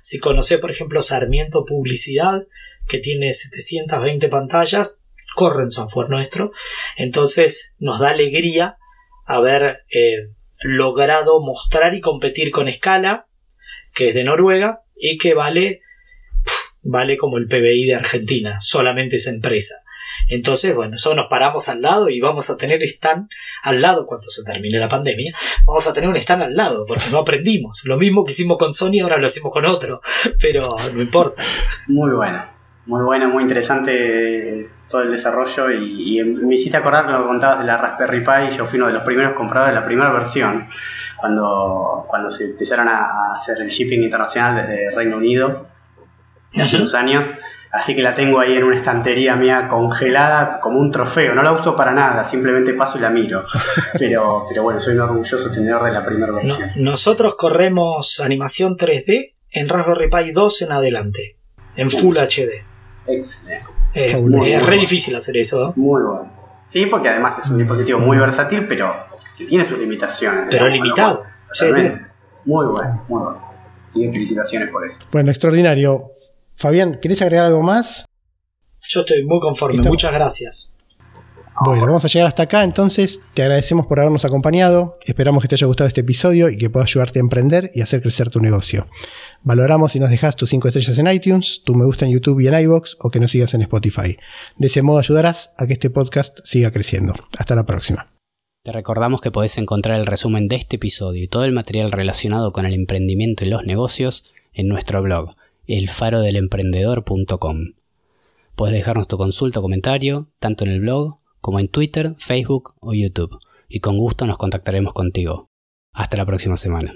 Si conoces, por ejemplo, Sarmiento Publicidad, que tiene 720 pantallas, corren software nuestro. Entonces nos da alegría haber eh, logrado mostrar y competir con Scala, que es de Noruega, y que vale vale como el PBI de Argentina, solamente esa empresa. Entonces, bueno, nosotros nos paramos al lado y vamos a tener stand al lado cuando se termine la pandemia. Vamos a tener un stand al lado porque no aprendimos. Lo mismo que hicimos con Sony, ahora lo hacemos con otro, pero no importa. Muy bueno, muy bueno, muy interesante todo el desarrollo y, me hiciste acordar lo que contabas de la Raspberry Pi. Yo fui uno de los primeros compradores de la primera versión cuando, cuando se empezaron a hacer el shipping internacional desde Reino Unido hace unos años. Así que la tengo ahí en una estantería mía congelada como un trofeo. No la uso para nada, simplemente paso y la miro. Pero, pero bueno, soy un orgulloso tenedor de la primera versión. nosotros corremos animación 3D en Raspberry Pi 2 en adelante, en Full HD. Excelente. es re difícil hacer eso. ¿eh? Muy bueno. Sí, porque además es un dispositivo muy versátil, pero que tiene sus limitaciones. Pero limitado. sí, sí. Muy bueno, muy bueno. Y felicitaciones por eso. Bueno, extraordinario. Fabián, ¿querés agregar algo más? Yo estoy muy conforme, muchas gracias. Bueno, vamos a llegar hasta acá, entonces te agradecemos por habernos acompañado, esperamos que te haya gustado este episodio y que pueda ayudarte a emprender y hacer crecer tu negocio. Valoramos si nos dejas tus 5 estrellas en iTunes, tu me gusta en YouTube y en iBox o que nos sigas en Spotify. De ese modo ayudarás a que este podcast siga creciendo. Hasta la próxima. Te recordamos que podés encontrar el resumen de este episodio y todo el material relacionado con el emprendimiento y los negocios en nuestro blog, elfarodelemprendedor.com. Puedes dejarnos tu consulta o comentario, tanto en el blog como en Twitter, Facebook o YouTube, y con gusto nos contactaremos contigo. Hasta la próxima semana.